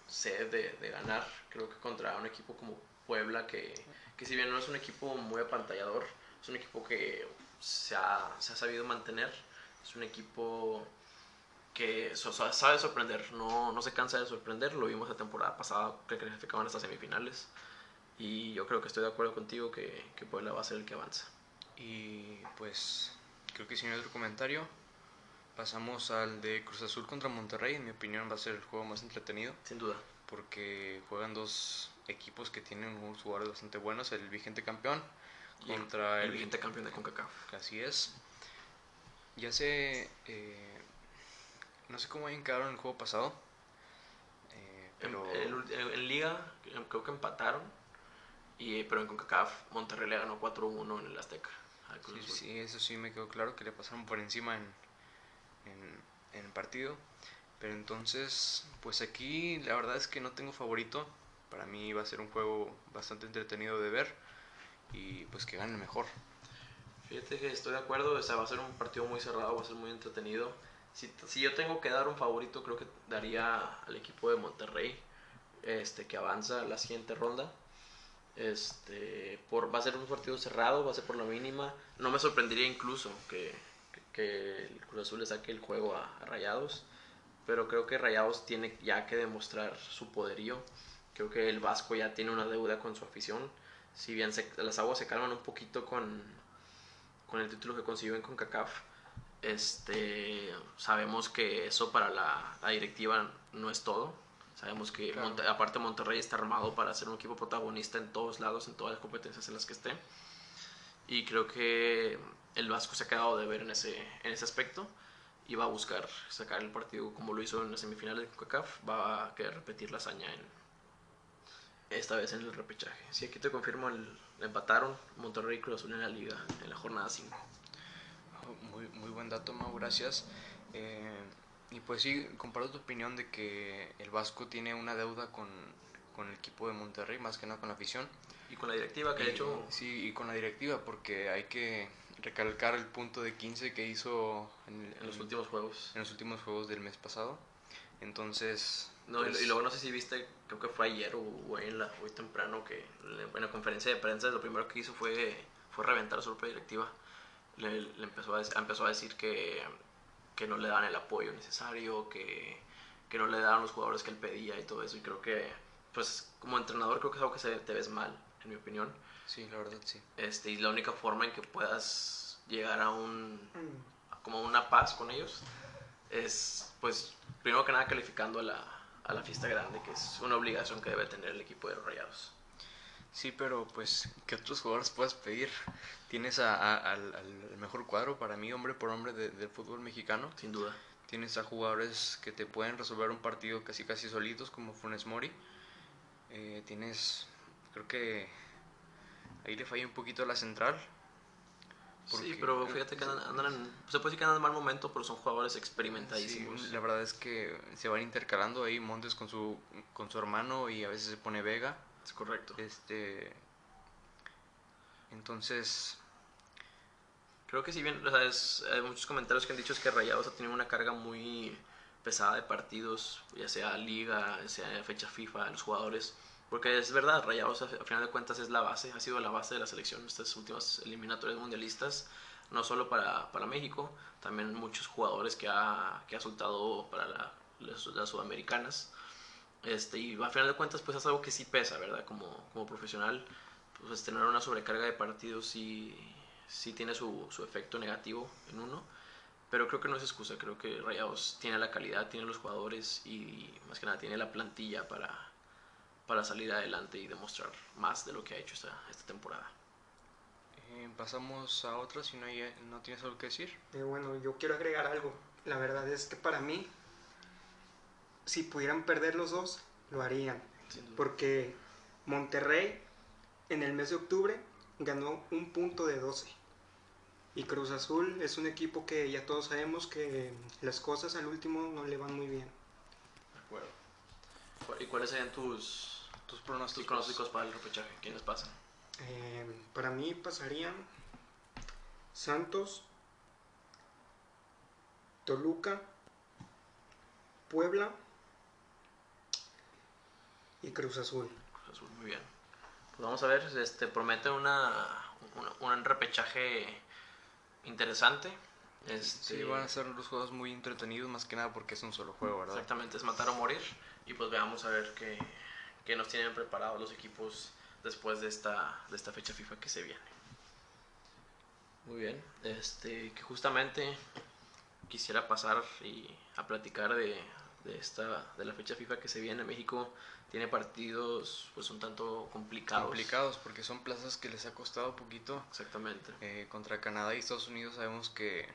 sed de, de, ganar, creo que contra un equipo como Puebla, que, que si bien no es un equipo muy apantallador, es un equipo que se ha, se ha sabido mantener, es un equipo que sabe sorprender, no, no se cansa de sorprender, lo vimos la temporada pasada que clasificaban hasta semifinales y yo creo que estoy de acuerdo contigo que, que Puebla va a ser el que avanza. Y pues creo que sin otro comentario pasamos al de Cruz Azul contra Monterrey, en mi opinión va a ser el juego más entretenido. Sin duda. Porque juegan dos equipos que tienen unos jugadores bastante buenos, el vigente campeón contra el, vigente campeón de CONCACAF. Así es. Ya sé... Eh, no sé cómo hayan quedado en el juego pasado. Eh, pero... En, Liga creo que empataron. Y, pero en CONCACAF Monterrey le ganó 4-1 en el Azteca. Sí, sí, eso sí me quedó claro que le pasaron por encima en, en, el partido. Pero entonces, pues aquí la verdad es que no tengo favorito. Para mí va a ser un juego bastante entretenido de ver. Y pues que gane mejor. Fíjate que estoy de acuerdo, o sea, va a ser un partido muy cerrado, va a ser muy entretenido. Si, si, yo tengo que dar un favorito, creo que daría al equipo de Monterrey, este, que avanza la siguiente ronda. Este, por, va a ser un partido cerrado, va a ser por la mínima. No me sorprendería incluso que, el Cruz Azul le saque el juego a, Rayados. Pero creo que Rayados tiene ya que demostrar su poderío. Creo que el Vasco ya tiene una deuda con su afición. Si bien las aguas se calman un poquito con, con el título que consiguió en CONCACAF este, sabemos que eso para la, directiva no es todo. Sabemos que aparte Monterrey está armado para ser un equipo protagonista en todos lados, en todas las competencias en las que esté. Y creo que el Vasco se ha quedado de ver en ese, en ese aspecto y va a buscar sacar el partido como lo hizo en la semifinal de CONCACAF, va a querer repetir la hazaña en esta vez en el repechaje. Si aquí te confirmo, el, empataron Monterrey y Cruz Azul en la liga en la jornada 5. Muy, muy buen dato, Mau, gracias. Eh, y pues sí, comparto tu opinión de que el Vasco tiene una deuda con, con el equipo de Monterrey, más que nada con la afición. Y con la directiva que ha hecho. Sí, y con la directiva, porque hay que recalcar el punto de 15 que hizo en, los últimos juegos. En los últimos juegos del mes pasado. Entonces. No, y, pues luego no sé si viste, creo que fue ayer o en la, hoy temprano, que en la conferencia de prensa lo primero que hizo fue, fue reventar a su propia directiva. Le, empezó, a, empezó a decir que, que no le daban el apoyo necesario, que, que no le daban los jugadores que él pedía y todo eso. Y creo que, pues, como entrenador, creo que es algo que se, te ves mal, en mi opinión. Sí, la verdad, sí. Este, y la única forma en que puedas llegar a un. como una paz con ellos es, pues, primero que nada calificando a la, a la fiesta grande, que es una obligación que debe tener el equipo de Rayados. Sí, pero pues, ¿qué otros jugadores puedes pedir? Tienes al, mejor cuadro para mí, hombre por hombre, del fútbol mexicano. Sin duda. Tienes a jugadores que te pueden resolver un partido casi casi solitos, como Funes Mori. Eh, tienes, creo que ahí le falla un poquito la central, sí, pero fíjate que andan, en, se puede decir que andan en mal momento, pero son jugadores experimentadísimos. la verdad es que se van intercalando ahí Montes con su, con su hermano y a veces se pone Vega. Es correcto. Este, entonces... Creo que si bien, o hay muchos comentarios que han dicho es que Rayados ha tenido una carga muy pesada de partidos, ya sea liga, ya sea fecha FIFA, los jugadores porque es verdad, Rayados a, final de cuentas es la base, ha sido la base de la selección estas últimas eliminatorias mundialistas, no solo para, para México, también muchos jugadores que ha, que ha soltado para la, las, sudamericanas. Este, y a final de cuentas pues es algo que sí pesa, ¿verdad? Como, como profesional, pues tener una sobrecarga de partidos sí, sí tiene su, su efecto negativo en uno pero creo que no es excusa, creo que Rayados tiene la calidad, tiene los jugadores y más que nada tiene la plantilla para, para salir adelante y demostrar más de lo que ha hecho esta, esta temporada. Eh, pasamos a otra, si no, hay, no tienes algo que decir. Eh, bueno, yo quiero agregar algo. La verdad es que para mí, si pudieran perder los dos, lo harían. Porque Monterrey en el mes de octubre ganó un punto de 12. Y Cruz Azul es un equipo que ya todos sabemos que las cosas al último no le van muy bien. De acuerdo. ¿Y cuáles serían tus, tus pronósticos, para el repechaje? ¿Quiénes pasan? Eh, para mí pasarían Santos, Toluca, Puebla y Cruz Azul. Cruz Azul, muy bien. Pues vamos a ver, este promete una, un repechaje interesante. Este... Sí, van a ser los juegos muy entretenidos, más que nada porque es un solo juego, ¿verdad? Exactamente, es matar o morir. Y pues veamos a ver qué, que nos tienen preparados los equipos después de esta, de esta fecha FIFA que se viene. Muy bien, este, que justamente quisiera pasar y a platicar de, de, esta, de la fecha FIFA que se viene. México tiene partidos pues un tanto complicados. Complicados porque son plazas que les ha costado poquito. Exactamente. Eh, contra Canadá y Estados Unidos sabemos que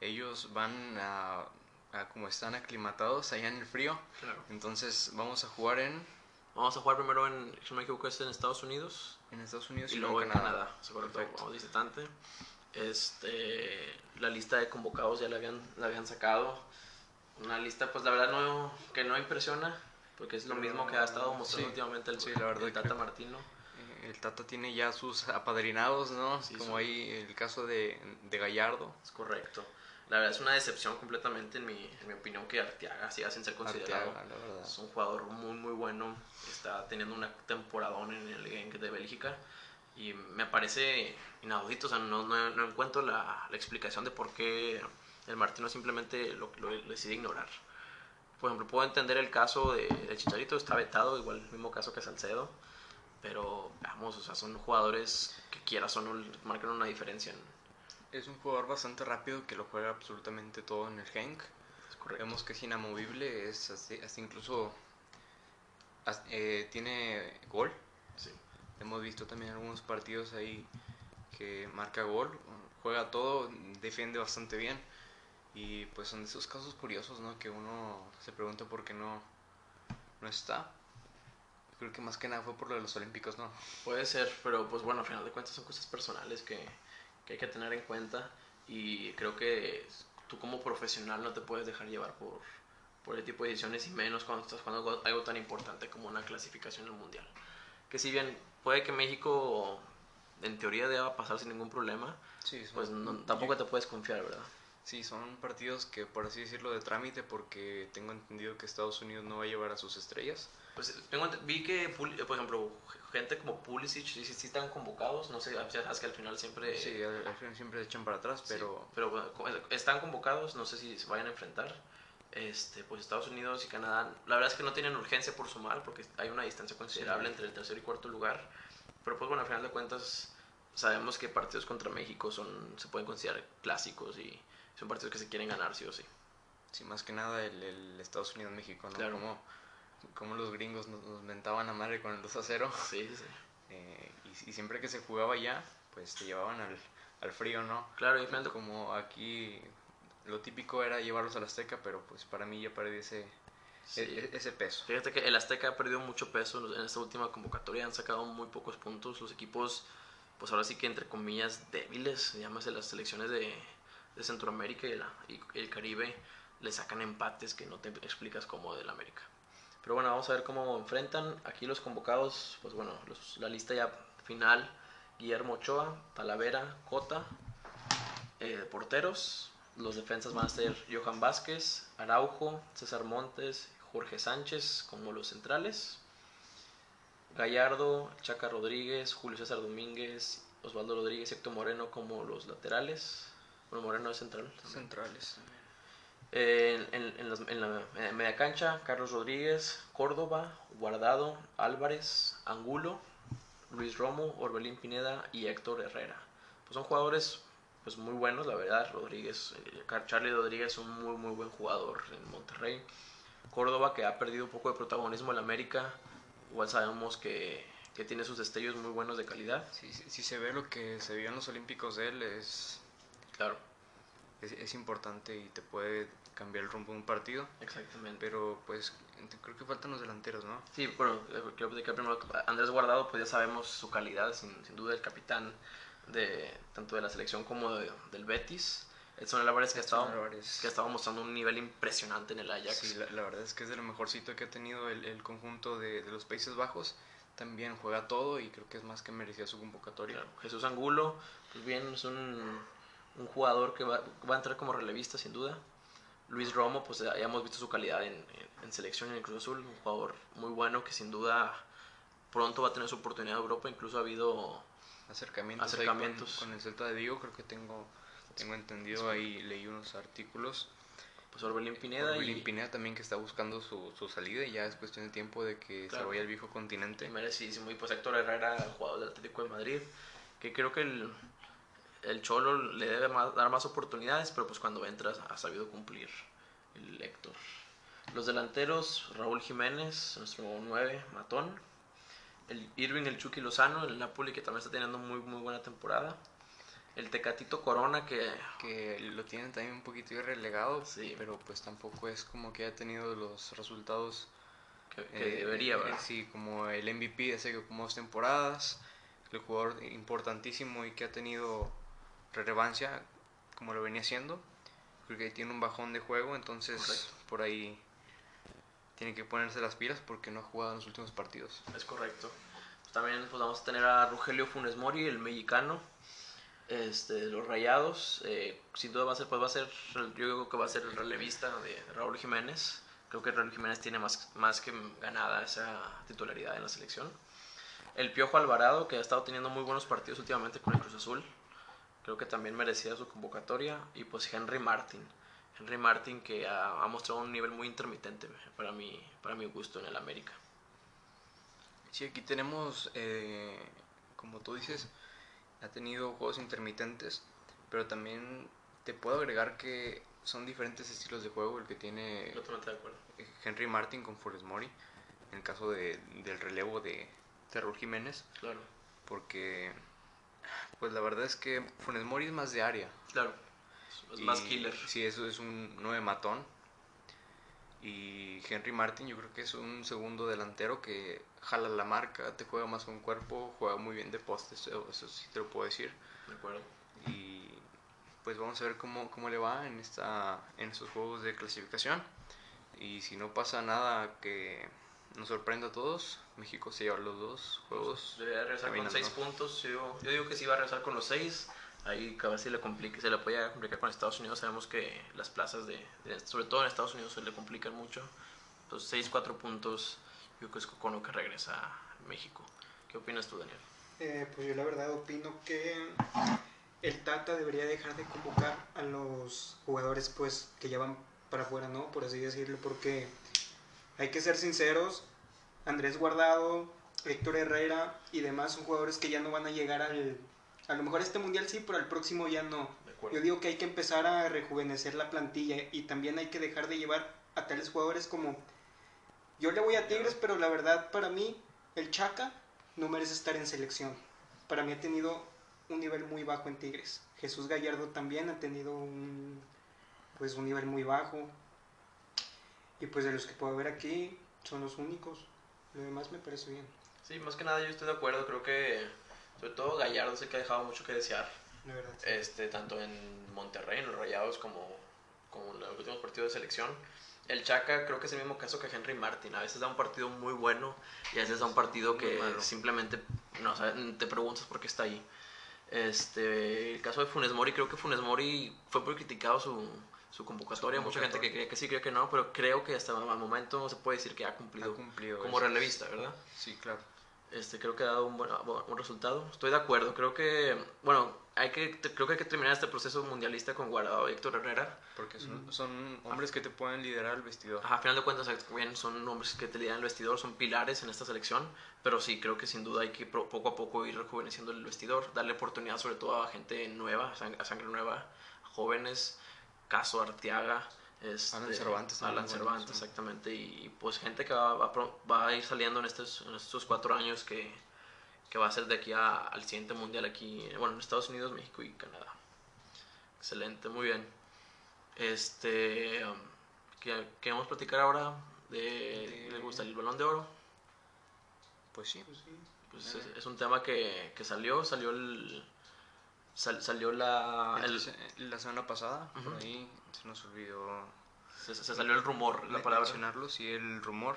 ellos van a, a como están aclimatados allá en el frío. Claro. Entonces vamos a jugar en Vamos a jugar primero en, si no me equivoco, es en Estados Unidos. En Estados Unidos y, luego en Canadá. Canadá. Vamos visitante. Este, la lista de convocados ya la habían, la habían sacado. Una lista, pues la verdad no, que no impresiona, porque es lo mismo que ha estado mostrando últimamente el, la verdad Tata Martino. Eh, el Tata tiene ya sus apadrinados, ¿no? Como ahí el caso de, de Gallardo. Es correcto. La verdad es una decepción completamente, en mi, en mi opinión, que Arteaga siga sin ser considerado. es un jugador muy, muy bueno. Está teniendo una temporadón en el Genk de Bélgica. Y me parece inaudito. O sea, no, no, no encuentro la, la, explicación de por qué el Martino simplemente lo, lo, decide ignorar. Por ejemplo, puedo entender el caso de, de Chicharito, está vetado, igual el mismo caso que Salcedo. Pero, vamos, o sea, son jugadores que quieras o no marcan una diferencia en, es un jugador bastante rápido que lo juega absolutamente todo en el Genk. Vemos que es inamovible, es así, incluso eh, tiene gol. Sí. Hemos visto también algunos partidos ahí que marca gol, juega todo, defiende bastante bien. Y pues son de esos casos curiosos, ¿no? Que uno se pregunta por qué no, no está. Creo que más que nada fue por lo de los Olímpicos, ¿no? Puede ser, pero pues bueno, al final de cuentas son cosas personales que, que hay que tener en cuenta. Y creo que tú como profesional no te puedes dejar llevar por, por el tipo de decisiones y menos cuando estás jugando algo tan importante como una clasificación al mundial. Que si bien puede que México en teoría deba pasar sin ningún problema, pues tampoco te puedes confiar, ¿verdad? Sí, son partidos que, por así decirlo, de trámite, porque tengo entendido que Estados Unidos no va a llevar a sus estrellas. Pues tengo, vi que, por ejemplo, gente como Pulisic sí, sí están convocados, no sé, sabes que al final siempre... Sí, al, final siempre echan para atrás, pero... pero están convocados, no sé si se vayan a enfrentar. Este, pues Estados Unidos y Canadá, la verdad es que no tienen urgencia por su mal, porque hay una distancia considerable entre el tercer y cuarto lugar. Pero pues bueno, al final de cuentas sabemos que partidos contra México son se pueden considerar clásicos y son partidos que se quieren ganar sí o sí. Sí, más que nada el, el Estados Unidos-México, ¿no? Como, como, los gringos nos, mentaban a madre con el 2 a 0. Sí, sí, sí. Eh, y, siempre que se jugaba ya, pues te llevaban al, al frío, ¿no? Claro, y Como aquí lo típico era llevarlos al Azteca, pero pues para mí ya perdí ese, e, e, ese peso. Fíjate que el Azteca ha perdido mucho peso en esta última convocatoria, han sacado muy pocos puntos. Los equipos, pues ahora sí que entre comillas débiles, llámase las selecciones de, de Centroamérica y, el Caribe le sacan empates que no te explicas como del América. Pero bueno, vamos a ver cómo enfrentan. Aquí los convocados, pues bueno, la lista ya final. Guillermo Ochoa, Talavera, Cota, eh, porteros. Los defensas van a ser Johan Vázquez, Araujo, César Montes, Jorge Sánchez como los centrales. Gallardo, Chaca Rodríguez, Julio César Domínguez, Osvaldo Rodríguez y Héctor Moreno como los laterales. Bueno, Moreno es central. Centrales. en, en, la media cancha, Carlos Rodríguez, Córdoba, Guardado, Álvarez, Angulo, Luis Romo, Orbelín Pineda y Héctor Herrera. Pues son jugadores pues muy buenos, la verdad. Rodríguez, eh, Charlie Rodríguez es un muy muy buen jugador en Monterrey. Córdoba que ha perdido un poco de protagonismo en América. Igual sabemos que, que tiene sus destellos muy buenos de calidad. Si sí, se ve lo que se vio en los Olímpicos de él, es Claro. Es, importante y te puede cambiar el rumbo de un partido. Exactamente. Pero pues creo que faltan los delanteros, ¿no? Sí, bueno, creo que primero Andrés Guardado, pues ya sabemos su calidad, sin, duda el capitán de tanto de la selección como del Betis. Edson Álvarez que ha, estado, que ha estado mostrando un nivel impresionante en el Ajax. Sí, la, verdad es que es de lo mejorcito que ha tenido el, conjunto de, de, los Países Bajos. También juega todo y creo que es más que merecía su convocatoria. Jesús Angulo, pues bien, es un un jugador que va, va, a entrar como relevista sin duda. Luis Romo, pues ya hemos visto su calidad en, en, selección en el Cruz Azul, un jugador muy bueno que sin duda pronto va a tener su oportunidad en Europa, incluso ha habido acercamientos, acercamientos. Con, el Celta de Vigo, creo que tengo, tengo entendido, ahí leí unos artículos. Pues Orbelín Pineda. Orbelín Pineda también que está buscando su, su, salida y ya es cuestión de tiempo de que se vaya al viejo continente. Merecidísimo. Y pues Héctor Herrera, jugador del Atlético de Madrid, que creo que el, el Cholo le debe dar más oportunidades, pero pues cuando entras ha sabido cumplir el Héctor. Los delanteros, Raúl Jiménez, nuestro 9, matón. El Irving, el Chucky Lozano, el Napoli que también está teniendo muy, muy buena temporada. El Tecatito Corona que... Que lo tienen también un poquito relegado, sí. pero pues tampoco es como que haya tenido los resultados que, eh, debería, ¿verdad? sí, como el MVP de hace como dos temporadas, el jugador importantísimo y que ha tenido relevancia como lo venía haciendo. Porque tiene un bajón de juego, entonces por ahí tiene que ponerse las pilas porque no ha jugado en los últimos partidos. Es correcto. También pues, vamos a tener a Rogelio Funes Mori, el mexicano, este, los Rayados. Eh, sin duda va a ser, pues va a ser, yo creo que va a ser el relevista de Raúl Jiménez. Creo que Raúl Jiménez tiene más, más que ganada esa titularidad en la selección. El Piojo Alvarado, que ha estado teniendo muy buenos partidos últimamente con el Cruz Azul creo que también merecía su convocatoria. Y pues Henry Martin. Henry Martin que ha, mostrado un nivel muy intermitente para mi, para mi gusto en el América. Sí, aquí tenemos, eh, como tú dices, ha tenido juegos intermitentes, pero también te puedo agregar que son diferentes estilos de juego el que tiene Henry Martin con Forrest Mori, en el caso de, del relevo de Terror Jiménez. Claro. Porque Pues la verdad es que Funes Mori es más de área. Claro. Es más killer. Sí, eso es un nueve matón. Y Henry Martin yo creo que es un segundo delantero que jala la marca, te juega más con cuerpo, juega muy bien de poste, eso, sí te lo puedo decir. De acuerdo. Y pues vamos a ver cómo, cómo le va en, esta, en estos juegos de clasificación. Y si no pasa nada que nos sorprenda a todos, México se lleva los dos juegos. Debería regresar con seis puntos. Yo, yo, digo que sí va a regresar con los seis. Ahí cada vez se le, complica, se le puede complicar con Estados Unidos. Sabemos que las plazas, de, sobre todo en Estados Unidos, se le complican mucho. Entonces, seis, cuatro puntos, yo creo que es con lo que regresa a México. ¿Qué opinas tú, Daniel? Eh, pues yo la verdad opino que el Tata debería dejar de convocar a los jugadores pues que ya van para afuera, ¿no? Por así decirlo, porque hay que ser sinceros, Andrés Guardado, Héctor Herrera y demás son jugadores que ya no van a llegar al... A lo mejor este mundial sí, pero al próximo ya no. Yo digo que hay que empezar a rejuvenecer la plantilla y también hay que dejar de llevar a tales jugadores como... Yo le voy a Tigres, pero la verdad para mí el Chaca no merece estar en selección. Para mí ha tenido un nivel muy bajo en Tigres. Jesús Gallardo también ha tenido un, pues, un nivel muy bajo. Y pues de los que puedo ver aquí son los únicos. Lo demás me parece bien. Sí, más que nada yo estoy de acuerdo. Creo que sobre todo Gallardo sé que ha dejado mucho que desear. La verdad. Este, tanto en Monterrey, en los Rayados, como, como en los últimos partidos de selección. El Chaca creo que es el mismo caso que Henry Martin. A veces da un partido muy bueno y a veces da un partido que simplemente no, te preguntas por qué está ahí. Este, el caso de Funes Mori, creo que Funes Mori fue muy criticado su, su convocatoria. Mucha gente que cree que sí, cree que no, pero creo que hasta el momento se puede decir que ha cumplido, como relevista, ¿verdad? Sí, claro. Este, creo que ha dado un buen, buen, resultado. Estoy de acuerdo. Creo que, bueno, hay que, creo que hay que terminar este proceso mundialista con Guardado y Héctor Herrera. Porque son, son hombres que te pueden liderar el vestidor. a final de cuentas, bien, son hombres que te lideran el vestidor, son pilares en esta selección. Pero sí, creo que sin duda hay que poco a poco ir rejuveneciendo el vestidor, darle oportunidad sobre todo a gente nueva, a sangre nueva, jóvenes, caso Arteaga. Este, Alan Cervantes. Alan Cervantes, exactamente. Y, pues gente que va, va, a ir saliendo en estos, en estos cuatro años que, que va a ser de aquí al siguiente mundial aquí, bueno, en Estados Unidos, México y Canadá. Excelente, muy bien. Este, um, queremos platicar ahora de, ¿le gusta el balón de oro? Pues sí. Pues, sí. pues es, es, un tema que, que salió, salió el, salió la... la semana pasada, por ahí se nos olvidó... Se, salió el rumor, la palabra. Mencionarlo, sí, el rumor.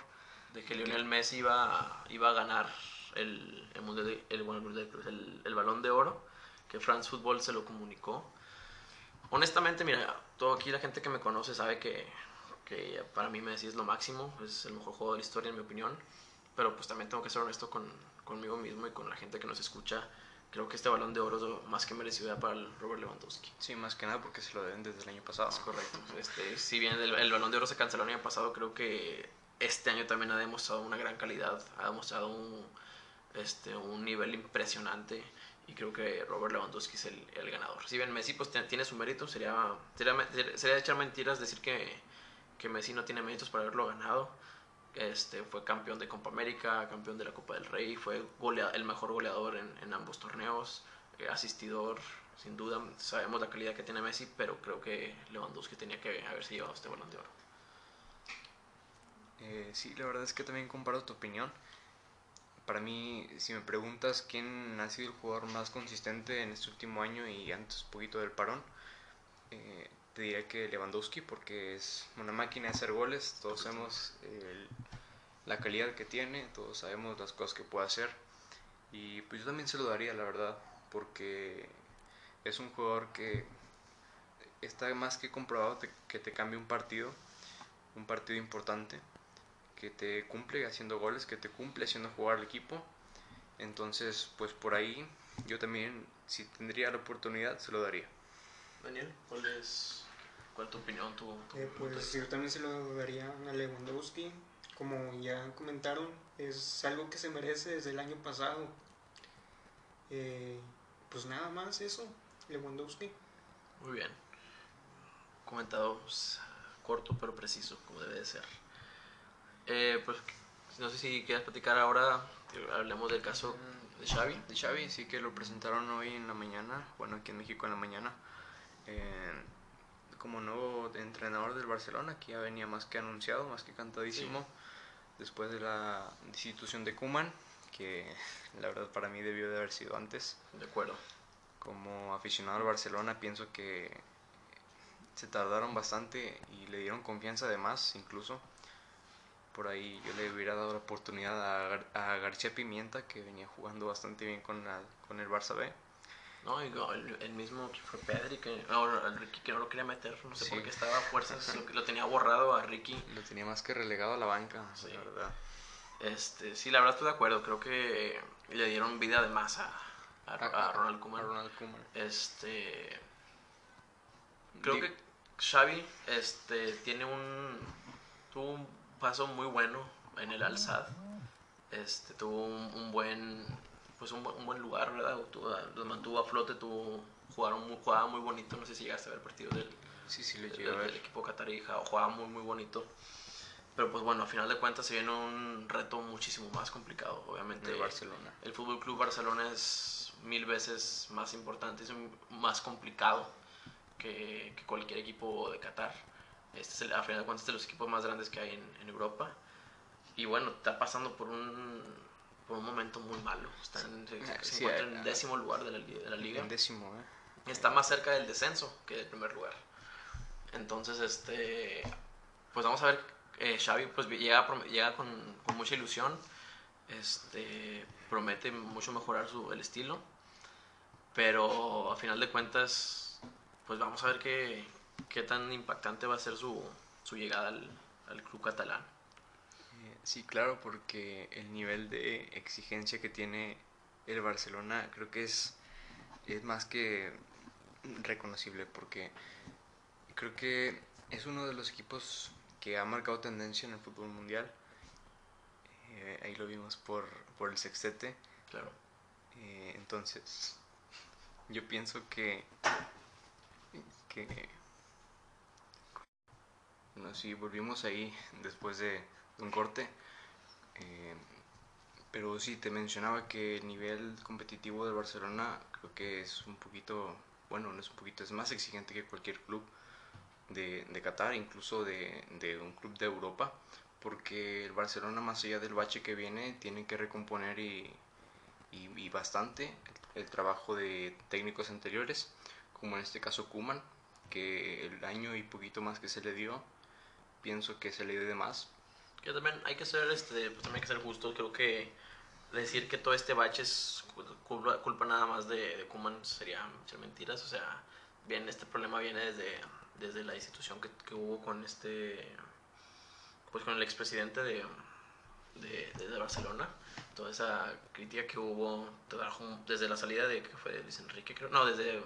De que Lionel Messi iba, iba a ganar el, el, mundial el, el, balón de oro, que France Football se lo comunicó. Honestamente, mira, todo aquí la gente que me conoce sabe que, que para mí Messi es lo máximo, es el mejor juego de la historia en mi opinión, pero pues también tengo que ser honesto con, conmigo mismo y con la gente que nos escucha creo que este balón de oro es más que merecido para el Robert Lewandowski. Sí, más que nada porque se lo deben desde el año pasado. Es correcto. Este, si bien el, balón de oro se canceló el año pasado, creo que este año también ha demostrado una gran calidad, ha demostrado un, este, un nivel impresionante y creo que Robert Lewandowski es el, el ganador. Si bien Messi pues, tiene su mérito, sería, sería, sería echar mentiras decir que, que Messi no tiene méritos para haberlo ganado este, fue campeón de Copa América, campeón de la Copa del Rey, fue el mejor goleador en, ambos torneos, eh, asistidor, sin duda. Sabemos la calidad que tiene Messi, pero creo que Lewandowski tenía que haberse llevado este balón de oro. Eh, sí, la verdad es que también comparo tu opinión. Para mí, si me preguntas quién ha sido el jugador más consistente en este último año y antes poquito del parón, eh, te diría que Lewandowski porque es una máquina de hacer goles, todos sabemos la calidad que tiene, todos sabemos las cosas que puede hacer y pues yo también se lo daría la verdad porque es un jugador que está más que comprobado que te cambia un partido, un partido importante, que te cumple haciendo goles, que te cumple haciendo jugar al equipo. Entonces, pues por ahí yo también, si tendría la oportunidad, se lo daría. Daniel, ¿cuál es, cuál tu opinión? Tu, eh, pues yo también se lo daría a Lewandowski. Como ya comentaron, es algo que se merece desde el año pasado. Eh, pues nada más eso, Lewandowski. Muy bien. Comentado pues, corto pero preciso, como debe de ser. Eh, pues no sé si quieres platicar ahora, hablemos del caso de Xavi. De Xavi, sí que lo presentaron hoy en la mañana, bueno, aquí en México en la mañana, eh, como nuevo entrenador del Barcelona, que ya venía más que anunciado, más que cantadísimo, después de la institución de Kuman, que la verdad para mí debió de haber sido antes. De acuerdo. Como aficionado al Barcelona pienso que se tardaron bastante y le dieron confianza además, incluso. Por ahí yo le hubiera dado la oportunidad a, a García Pimienta, que venía jugando bastante bien con, con el Barça B. No, el, mismo que fue Pedri, que ahora el Ricky que no lo quería meter, no sé por qué estaba a fuerzas, lo, lo, tenía borrado a Ricky. Lo tenía más que relegado a la banca, sí. la verdad. Este, sí, la verdad estoy de acuerdo, creo que le dieron vida de más a, a, Ronald Koeman. Ronald Koeman. Este, creo que Xavi este, tiene un, tuvo un paso muy bueno en el Alzad. Este, tuvo un, buen pues un, buen lugar, ¿verdad? Tuvo, mantuvo a flote, tuvo, jugaron muy, jugaba muy bonito, no sé si llegaste a ver el partido del, sí, sí, le del, equipo catarí, jugaba muy muy bonito. Pero pues bueno, a final de cuentas se viene un reto muchísimo más complicado, obviamente. El Barcelona. El Fútbol Club Barcelona es mil veces más importante, es más complicado que, cualquier equipo de Qatar. Este es a final de cuentas de los equipos más grandes que hay en, Europa. Y bueno, está pasando por un, por un momento muy malo. Está en, se, encuentra en décimo lugar de la, de la liga. En décimo, ¿eh? Está más cerca del descenso que del primer lugar. Entonces, este, pues vamos a ver. Eh, Xavi pues llega, llega con, con, mucha ilusión. Este, promete mucho mejorar su, el estilo. Pero a final de cuentas pues vamos a ver qué, qué tan impactante va a ser su, su llegada al, al, club catalán. Sí, claro, porque el nivel de exigencia que tiene el Barcelona creo que es, es más que reconocible, porque creo que es uno de los equipos que ha marcado tendencia en el fútbol mundial. Eh, ahí lo vimos por, por el sextete. Claro. Eh, entonces, yo pienso que que bueno, sí, volvimos ahí después de, un corte. Eh, pero sí, te mencionaba que el nivel competitivo del Barcelona creo que es un poquito, bueno, no es un poquito, es más exigente que cualquier club de, Qatar, incluso de, un club de Europa, porque el Barcelona, más allá del bache que viene, tiene que recomponer y, y, bastante el trabajo de técnicos anteriores, como en este caso Kuman, que el año y poquito más que se le dio, pienso que se le dio de más. Que también hay que ser, este, pues también hay que ser justos, creo que decir que todo este bache es culpa, nada más de, de Kuman sería ser mentiras, o sea, bien, este problema viene desde, desde la institución que, que hubo con este, pues con el expresidente de, de, de, Barcelona, toda esa crítica que hubo desde la salida de, que fue Luis Enrique, creo, no, desde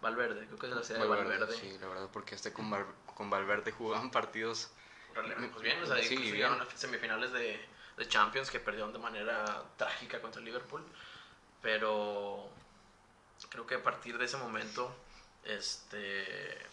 Valverde, creo que es la ciudad de Valverde. Sí, la verdad, porque hasta con, con Valverde jugaban partidos. Pues bien, o sea, sí, llegaron a semifinales de, de Champions que perdieron de manera trágica contra Liverpool. Pero creo que a partir de ese momento, este.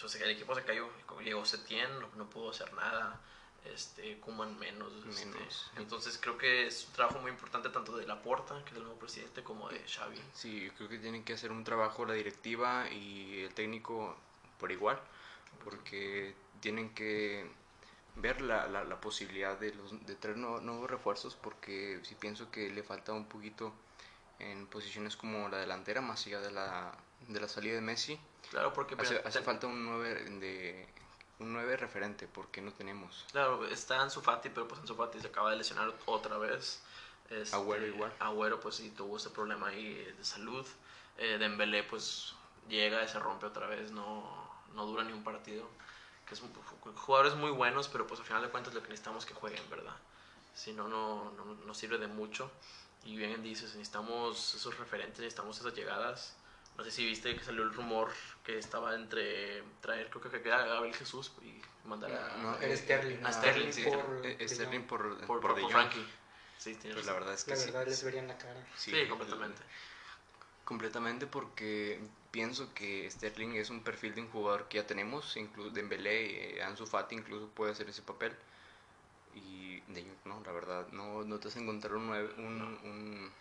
Pues el equipo se cayó. Llegó Setien, no, no pudo hacer nada este, Kuman menos. Este, entonces creo que es un trabajo muy importante tanto de Laporta, que es el nuevo presidente, como de Xavi. Sí, creo que tienen que hacer un trabajo la directiva y el técnico por igual, porque tienen que ver la, la, la posibilidad de, los, de traer nuevos, refuerzos, porque si pienso que le falta un poquito en posiciones como la delantera, más allá de la, de la salida de Messi. Claro, porque hace, hace falta un 9 de un 9 referente porque no tenemos. Claro, está Ansu Fati, pero pues Ansu Fati se acaba de lesionar otra vez. Este, Agüero igual. Agüero pues sí tuvo ese problema ahí de salud. Eh, Dembélé pues llega y se rompe otra vez, no, no dura ni un partido. Que es jugadores muy buenos, pero pues al final de cuentas lo que necesitamos que jueguen, ¿verdad? Si no, no, no sirve de mucho. Y bien dices, necesitamos esos referentes, necesitamos esas llegadas no sé si viste que salió el rumor que estaba entre traer, creo que queda Gabriel Jesús y mandar a. No, no Sterling. A Sterling, sí. Por, eh, Sterling por, por, por, por Frankie. Sí, pues la verdad es que la verdad les verían la cara. Sí, completamente. Completamente porque pienso que Sterling es un perfil de un jugador que ya tenemos, incluso Dembélé, eh, Ansu Fati incluso puede hacer ese papel. Y de, no, la verdad, no, no te vas a encontrar un, un, un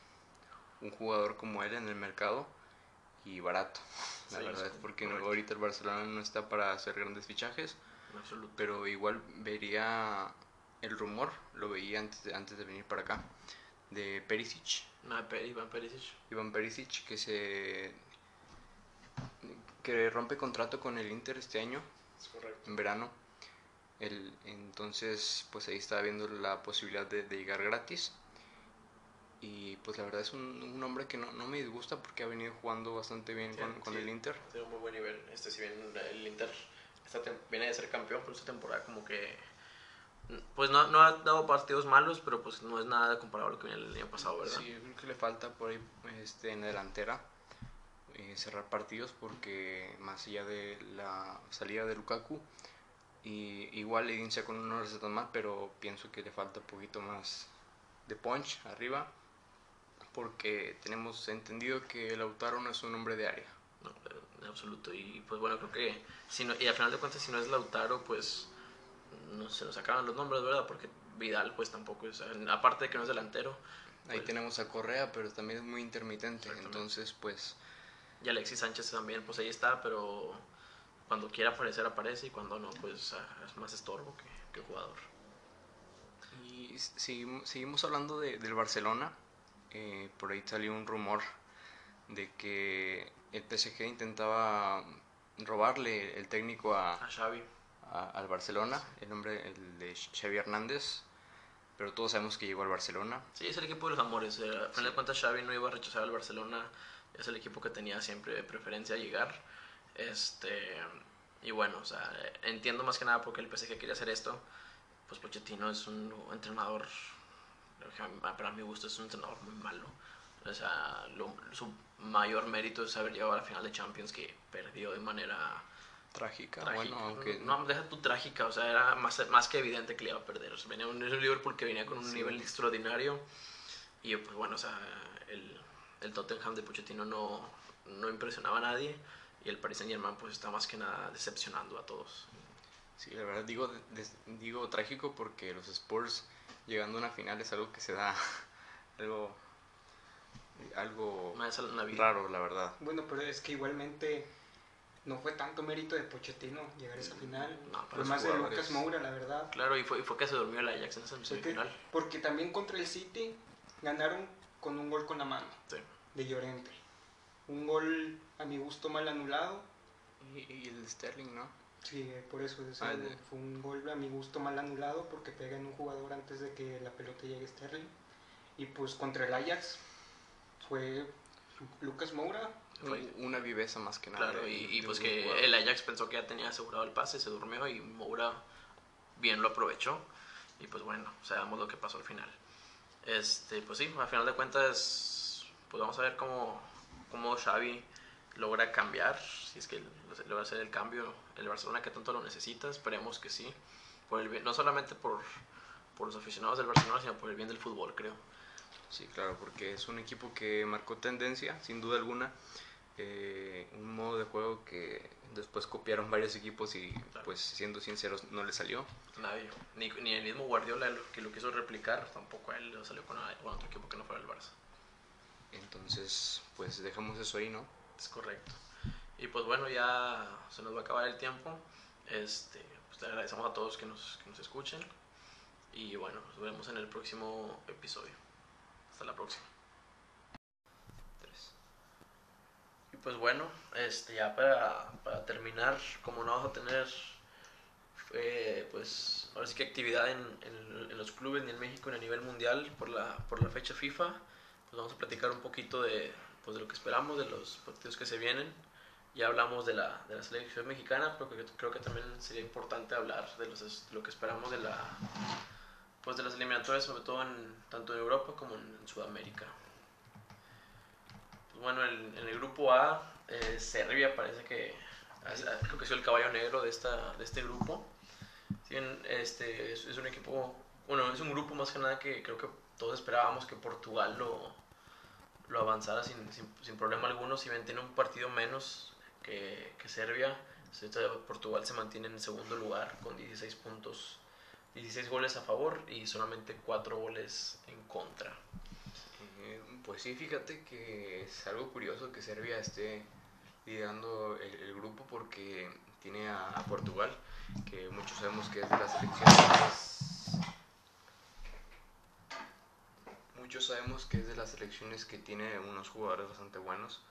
un jugador como él en el mercado y barato. La verdad es porque ahorita el Barcelona no está para hacer grandes fichajes. Pero igual vería el rumor, lo veía antes de, antes de venir para acá, de Perisic. No, Iván Perisic. Iván Perisic que se que rompe contrato con el Inter este año, en verano. El, entonces, pues ahí está viendo la posibilidad de, llegar gratis. Y pues la verdad es un, hombre que no, no, me disgusta porque ha venido jugando bastante bien con, con el Inter. Tiene un muy buen nivel. Este, si bien el Inter viene de ser campeón, por esta temporada como que pues no, no, ha dado partidos malos, pero pues no es nada comparado a lo que viene el año pasado, ¿verdad? Sí, creo que le falta por ahí este, en la delantera eh, cerrar partidos porque más allá de la salida de Lukaku, y igual le inicia con unos recetas más, pero pienso que le falta un poquito más de punch arriba porque tenemos entendido que Lautaro no es un hombre de área. No, en absoluto. Y pues bueno, creo que si no, y al final de cuentas si no es Lautaro, pues no se nos acaban los nombres, ¿verdad? Porque Vidal pues tampoco es, aparte de que no es delantero. Ahí pues tenemos a Correa, pero también es muy intermitente, entonces pues... Y Alexis Sánchez también, pues ahí está, pero cuando quiere aparecer aparece y cuando no, pues ah, es más estorbo que, jugador. Y seguimos, seguimos hablando de, del Barcelona, eh, por ahí salió un rumor de que el PSG intentaba robarle el técnico a, a Xavi al Barcelona, el nombre el de Xavi Hernández, pero todos sabemos que llegó al Barcelona. Sí, es el equipo de los amores. Eh, a final de cuentas Xavi no iba a rechazar al Barcelona, es el equipo que tenía siempre preferencia a llegar. Este, y bueno, o sea, entiendo más que nada porque el PSG quería hacer esto. Pues Pochettino es un entrenador, para mi gusto es un entrenador muy malo. O sea, su mayor mérito es haber llegado a la final de Champions que perdió de manera Trágica, bueno, aunque... No, deja tu trágica, o sea, era más, más que evidente que le iba a perder. Venía un, Liverpool que venía con un nivel extraordinario y pues bueno, o sea, el, el Tottenham de Pochettino no, no impresionaba a nadie y el Paris Saint Germain pues está más que nada decepcionando a todos. Sí, la verdad digo, digo trágico porque los Spurs llegando a una final es algo que se da algo algo raro, la verdad. Bueno, pero es que igualmente no fue tanto mérito de Pochettino llegar a esa final. fue más de Lucas Moura, la verdad. Claro, y fue, y fue que se durmió el Ajax en esa semifinal. Porque, también contra el City ganaron con un gol con la mano de Llorente. Un gol a mi gusto mal anulado. Y, el Sterling, ¿no? Sí, por eso ah, fue un gol a mi gusto mal anulado porque pega en un jugador antes de que la pelota llegue a Sterling. Y pues contra el Ajax fue Lucas Moura una viveza más que nada. Claro, y, pues que el Ajax pensó que ya tenía asegurado el pase, se durmió y Moura bien lo aprovechó. Y pues bueno, sabemos lo que pasó al final. Este, pues sí, al final de cuentas, pues vamos a ver cómo, cómo Xavi logra cambiar, si es que logra hacer el cambio. El Barcelona que tanto lo necesita, esperemos que sí, no solamente por, por los aficionados del Barcelona, sino por el bien del fútbol, creo. Sí, claro, porque es un equipo que marcó tendencia, sin duda alguna, eh, un modo de juego que después copiaron varios equipos y pues siendo sinceros no le salió. Nadie, ni, ni el mismo Guardiola que lo quiso replicar, tampoco a él le salió con, otro equipo que no fuera el Barça. Entonces, pues dejamos eso ahí, ¿no? Es correcto. Y pues bueno, ya se nos va a acabar el tiempo. Este, pues le agradecemos a todos que nos, que nos escuchen. Y bueno, nos vemos en el próximo episodio. Hasta la próxima. Pues bueno, este, ya para, para terminar, como no vamos a tener, eh, pues ahora sí que actividad en, los clubes ni en México ni a nivel mundial por la, por la fecha FIFA, pues vamos a platicar un poquito de, pues, de lo que esperamos, de los partidos que se vienen. Ya hablamos de la, de la selección mexicana, pero creo que, creo que también sería importante hablar de, los, de lo que esperamos de, la, pues de las eliminatorias, sobre todo en, tanto en Europa como en Sudamérica bueno, en, el grupo A, eh, Serbia parece que creo que es el caballo negro de, esta, de este grupo. este, es, un equipo, bueno, es un grupo más que nada que creo que todos esperábamos que Portugal lo, lo avanzara sin, sin, problema alguno. Si bien tiene un partido menos que, Serbia, Portugal se mantiene en segundo lugar con 16 puntos, 16 goles a favor y solamente 4 goles en contra. Pues sí, fíjate que es algo curioso que Serbia esté liderando el, grupo porque tiene a, Portugal, que muchos sabemos que es de las selecciones muchos sabemos que es de las selecciones que tiene unos jugadores bastante buenos,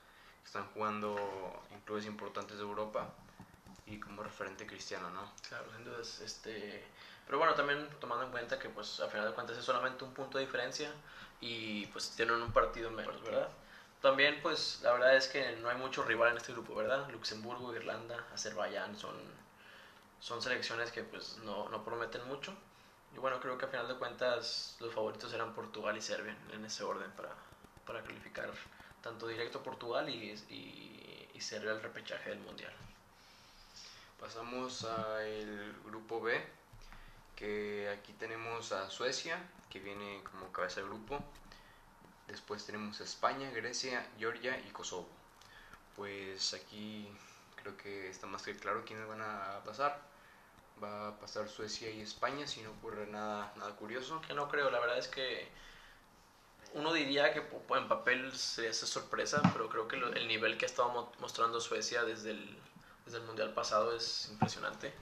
están jugando en clubes importantes de Europa y como referente cristiano, ¿no? Claro, entonces, este, pero bueno, también tomando en cuenta que pues a final de cuentas es solamente un punto de diferencia y pues tienen un partido menos, ¿verdad? También pues la verdad es que no hay mucho rival en este grupo, ¿verdad? Luxemburgo, Irlanda, Azerbaiyán son, son selecciones que pues no, no prometen mucho. Y bueno, creo que a final de cuentas los favoritos eran Portugal y Serbia en ese orden para, para calificar tanto directo Portugal y, y, y Serbia al repechaje del Mundial. Pasamos al grupo B, que aquí tenemos a Suecia, que viene como cabeza de grupo. Después tenemos España, Grecia, Georgia y Kosovo. Pues aquí creo que está más que claro quiénes van a pasar. Va a pasar Suecia y España si no ocurre nada, nada curioso. Que no creo, la verdad es que uno diría que en papel se hace sorpresa, pero creo que el nivel que ha estado mostrando Suecia desde el desde el mundial pasado es impresionante.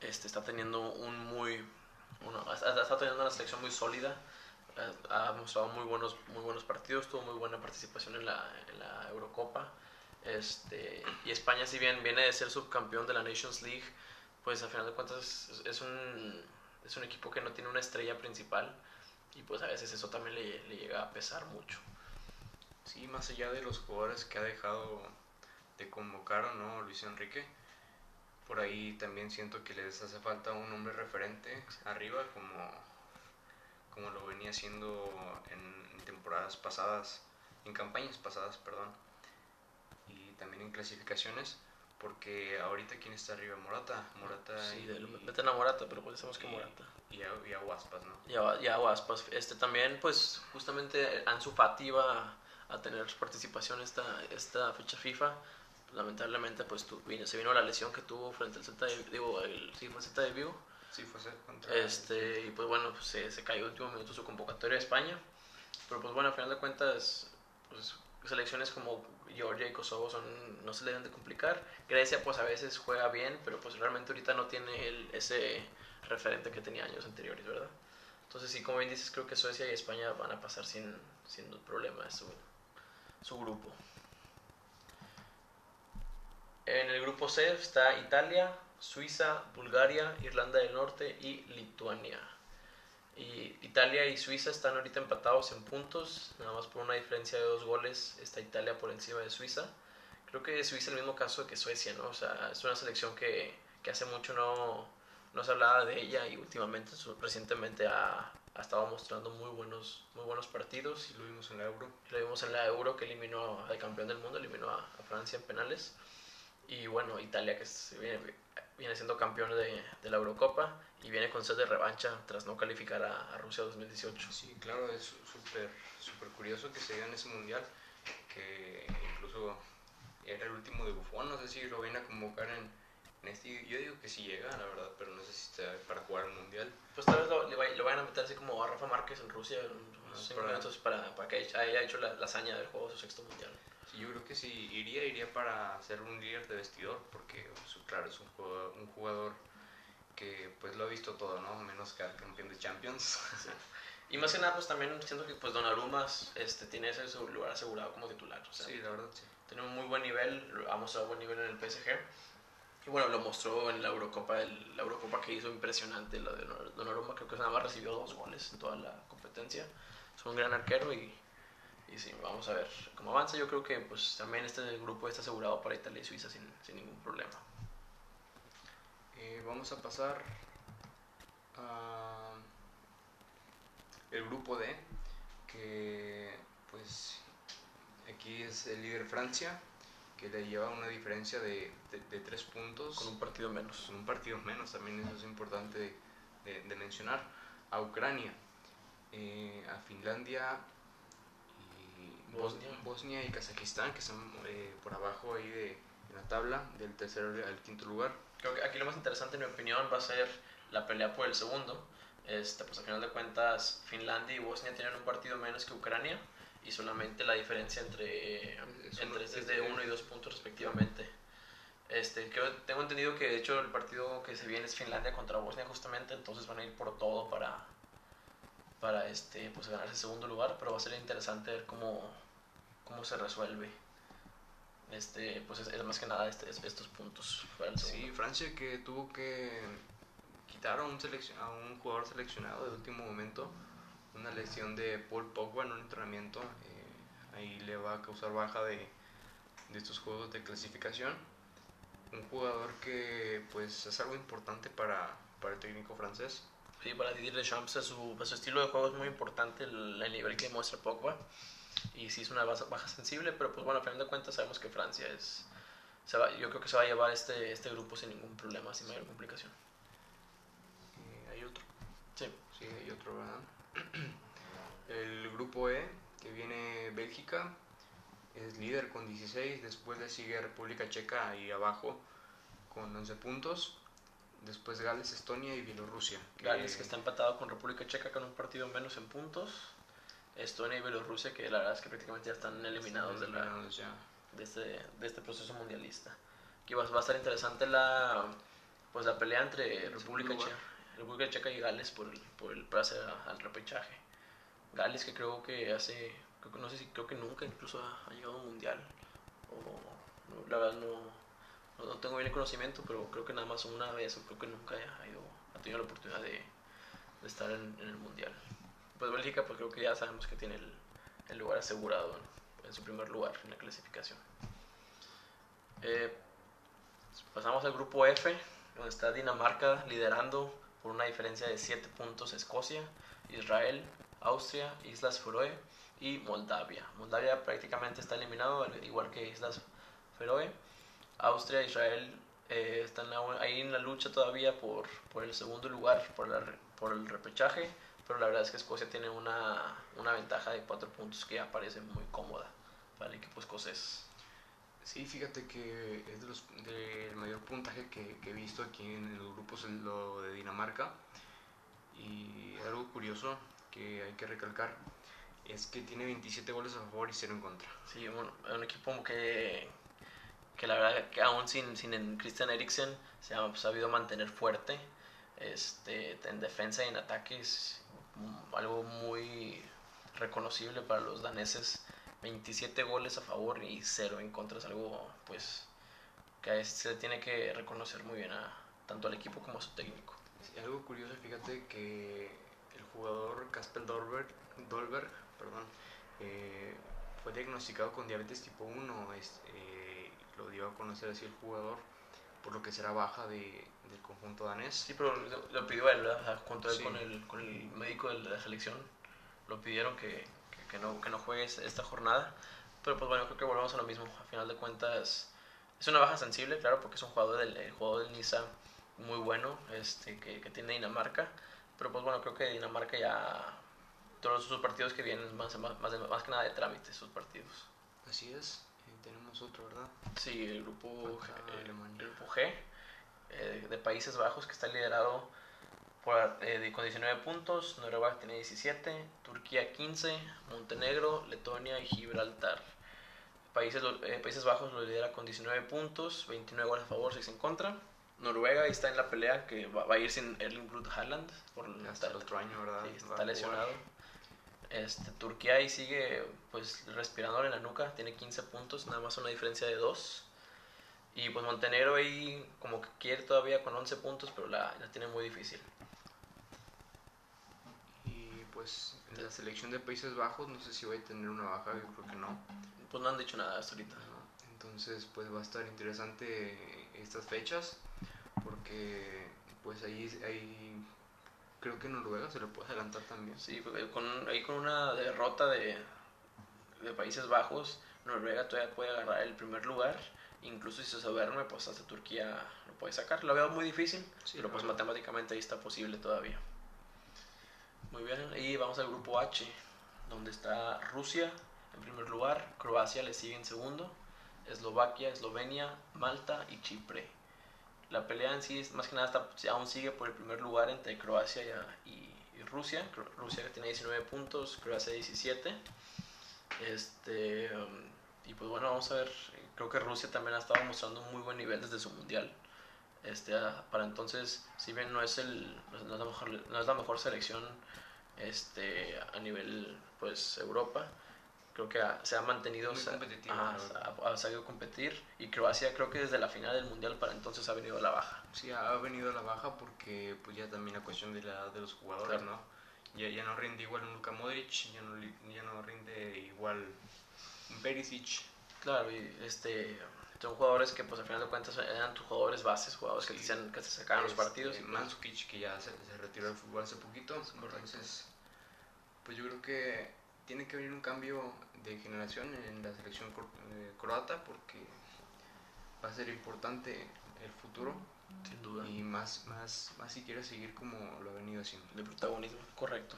Este, está teniendo un muy está teniendo una selección muy sólida. Ha mostrado muy buenos, muy buenos partidos, tuvo muy buena participación en la, en la Eurocopa. Este, y España, si bien viene de ser subcampeón de la Nations League, pues al final de cuentas es, un, es un equipo que no tiene una estrella principal y pues a veces eso también le, le llega a pesar mucho. Sí, más allá de los jugadores que ha dejado de convocar no Luis Enrique. Por ahí también siento que les hace falta un hombre referente arriba, como, como lo venía haciendo en, temporadas pasadas, en campañas pasadas, perdón, y también en clasificaciones. Porque ahorita quién está arriba, Morata, Morata sí, y, meten a Morata, pero pues decimos que Morata. Y a, y a ¿no? Y a, y a. Este también, pues, justamente Ansu Fati iba a tener participación esta, esta fecha FIFA lamentablemente pues tu, vino, se vino la lesión que tuvo frente al Celta de Vigo, el, sí fue Celta de Vigo. Sí, fue contra este, y pues bueno, pues, se, se cayó último minuto su convocatoria a España. Pero pues bueno, al final de cuentas, pues selecciones como Georgia y Kosovo son, no se le deben de complicar. Grecia pues a veces juega bien, pero pues realmente ahorita no tiene el, ese referente que tenía años anteriores, ¿verdad? Entonces sí, como bien dices, creo que Suecia y España van a pasar sin, sin problema su, su grupo. En el grupo C está Italia, Suiza, Bulgaria, Irlanda del Norte y Lituania. Y Italia y Suiza están ahorita empatados en puntos, nada más por una diferencia de dos goles está Italia por encima de Suiza. Creo que Suiza es el mismo caso que Suecia, ¿no? O sea, es una selección que, que hace mucho no, no se hablaba de ella y últimamente, recientemente ha, ha, estado mostrando muy buenos, muy buenos partidos. Y lo vimos en la Euro. Lo vimos en la Euro que eliminó al campeón del mundo, eliminó a, a Francia en penales. Y bueno, Italia que viene, siendo campeón de, de, la Eurocopa y viene con sed de revancha tras no calificar a, Rusia 2018. Sí, claro, es súper super curioso que se diga en ese mundial, que incluso era el último de Buffon, no sé si lo viene a convocar en, este, yo digo que sí llega, la verdad, pero no sé si está para jugar el mundial. Pues tal vez lo, lo vayan a meter así como a Rafa Márquez en Rusia, ah, para, para, para que haya hecho la, la hazaña del juego su sexto mundial yo creo que si iría, iría para ser un líder de vestidor, porque pues, claro, es un jugador, un jugador que pues lo ha visto todo, ¿no? Menos que al campeón de Champions. Y más que nada, pues también siento que pues Donnarumma este, tiene ese lugar asegurado como titular. O sea, sí, la verdad, sí. Tiene un muy buen nivel, ha mostrado buen nivel en el PSG. Y bueno, lo mostró en la Eurocopa, el, la Eurocopa que hizo impresionante, la de Donnarumma, creo que nada más recibió dos goles en toda la competencia. Es un gran arquero y y sí, vamos a ver cómo avanza. Yo creo que pues también este grupo está asegurado para Italia y Suiza sin, sin ningún problema. Eh, vamos a pasar a el grupo D, que pues aquí es el líder Francia, que le lleva una diferencia de, de, tres puntos. Con un partido menos. Con un partido menos, también eso es importante de, de mencionar. A Ucrania, eh, a Finlandia Bosnia. y Kazajistán, que están eh, por abajo ahí de, la tabla, del tercero al quinto lugar. Creo que aquí lo más interesante, en mi opinión, va a ser la pelea por el segundo. Este, pues al final de cuentas, Finlandia y Bosnia tienen un partido menos que Ucrania y solamente la diferencia entre, entre es de uno y dos puntos respectivamente. Este, creo, tengo entendido que de hecho el partido que se viene es Finlandia contra Bosnia justamente, entonces van a ir por todo para, para este, pues, ganar ese segundo lugar, pero va a ser interesante ver cómo, cómo se resuelve. Este, pues es, más que nada este, estos puntos. sí, Francia que tuvo que quitar a un, a un jugador seleccionado de último momento, una lesión de Paul Pogba en un entrenamiento, eh, ahí le va a causar baja de, de estos juegos de clasificación un jugador que pues es algo importante para, para el técnico francés. Sí, para Didier Deschamps su, su estilo de juego es muy importante, el, nivel que muestra Pogba. Y sí es una baja, baja, sensible, pero pues bueno, a final de cuentas sabemos que Francia es... Se va, yo creo que se va a llevar este, este grupo sin ningún problema, sin mayor complicación. Eh, ¿Hay otro? Sí. Sí, hay otro, ¿verdad? el grupo E, que viene Bélgica, es líder con 16, después le sigue República Checa ahí abajo con 11 puntos, después Gales, Estonia y Bielorrusia. Gales que está empatado con República Checa con un partido menos en puntos, Estonia y Bielorrusia que la verdad es que prácticamente ya están eliminados, de, de, este, de este proceso mundialista. Aquí va, va, a estar interesante la, pues la pelea entre República Checa, República Checa y Gales por el, por el pase al repechaje. Gales que creo que hace creo que no sé si creo que nunca incluso ha, llegado a un mundial o la verdad no, no, tengo bien el conocimiento pero creo que nada más una vez o creo que nunca ha, ido, ha tenido la oportunidad de, de estar en, el mundial pues Bélgica pues creo que ya sabemos que tiene el, el lugar asegurado en, su primer lugar en la clasificación eh, pasamos al grupo F donde está Dinamarca liderando por una diferencia de 7 puntos Escocia Israel Austria, Islas Feroe y Moldavia. Moldavia prácticamente está eliminado, igual que Islas Feroe. Austria e Israel eh, están ahí en la lucha todavía por, por el segundo lugar, por, la, por el repechaje, pero la verdad es que Escocia tiene una, una ventaja de cuatro puntos que ya parece muy cómoda para el equipo escocés. Sí, fíjate que es de los, del mayor puntaje que, que, he visto aquí en los grupos, lo de Dinamarca. Y algo curioso que hay que recalcar es que tiene 27 goles a favor y 0 en contra. Sí, bueno, un equipo que, que la verdad que aún sin, sin Christian Eriksen se ha sabido mantener fuerte este, en defensa y en ataque es algo muy reconocible para los daneses. 27 goles a favor y 0 en contra es algo pues que se tiene que reconocer muy bien a tanto al equipo como a su técnico. algo curioso, fíjate que el jugador Casper Dolberg, Dolberg perdón, eh, fue diagnosticado con diabetes tipo 1, eh, lo dio a conocer así el jugador, por lo que será baja de, del conjunto danés. Sí, pero lo, pidió él, junto con, el, con el médico de la selección, lo pidieron que, que, no, que no juegue esta jornada. Pero pues bueno, creo que volvemos a lo mismo. A final de cuentas, es una baja sensible, claro, porque es un jugador del, el jugador del Niza muy bueno, este, que, que tiene Dinamarca. Pero pues bueno, creo que Dinamarca ya todos sus partidos que vienen más, más, más, que nada de trámite, sus partidos. Así es, tenemos otro, ¿verdad? Sí, el grupo, G, el, grupo G eh, de Países Bajos que está liderado por, eh, con 19 puntos, Noruega tiene 17, Turquía 15, Montenegro, Letonia y Gibraltar. Países, eh, Países Bajos lo lidera con 19 puntos, 29 goles a favor, 6 en contra. Noruega está en la pelea que va, a ir sin Erling Brut Haaland por hasta el otro año, ¿verdad? está lesionado. Este, Turquía ahí sigue pues respirador en la nuca, tiene 15 puntos, nada más una diferencia de 2. Y pues Montenegro ahí como que quiere todavía con 11 puntos, pero la, la tiene muy difícil. Y pues en la selección de Países Bajos no sé si va a tener una baja, yo creo que no. Pues no han dicho nada hasta ahorita. Entonces pues va a estar interesante estas fechas porque pues ahí hay creo que Noruega se le puede adelantar también. Sí, con, ahí con una derrota de, de Países Bajos, Noruega todavía puede agarrar el primer lugar. Incluso si se duerme, pues hasta Turquía lo puede sacar. Lo veo muy difícil, pero pues matemáticamente ahí está posible todavía. Muy bien, y vamos al grupo H, donde está Rusia en primer lugar, Croacia le sigue en segundo, Eslovaquia, Eslovenia, Malta y Chipre la pelea en sí, más que nada, está, aún sigue por el primer lugar entre Croacia y, Rusia. Rusia tiene 19 puntos, Croacia 17. Este, um, y pues bueno, vamos a ver. Creo que Rusia también ha estado mostrando un muy buen nivel desde su mundial. Este, para entonces, si bien no es, el, no es, la, mejor, no es la mejor selección este, a nivel pues Europa, creo que se ha mantenido, ha, sabido competir y Croacia creo que desde la final del mundial para entonces ha venido a la baja. Sí, ha venido a la baja porque pues ya también la cuestión de, la, de los jugadores, ¿no? Ya, ya no rinde igual un Luka Modric, ya no, ya no rinde igual un Perisic. Claro, y este son jugadores que pues al final de cuentas eran tus jugadores bases, jugadores que, te, que se sacaban los partidos. Eh, Mansukic que ya se, se, retiró del fútbol hace poquito, entonces pues yo creo que tiene que venir un cambio de generación en la selección eh, croata porque va a ser importante el futuro. Sin duda. Y más, más, más si quiere seguir como lo ha venido haciendo. De protagonismo, correcto.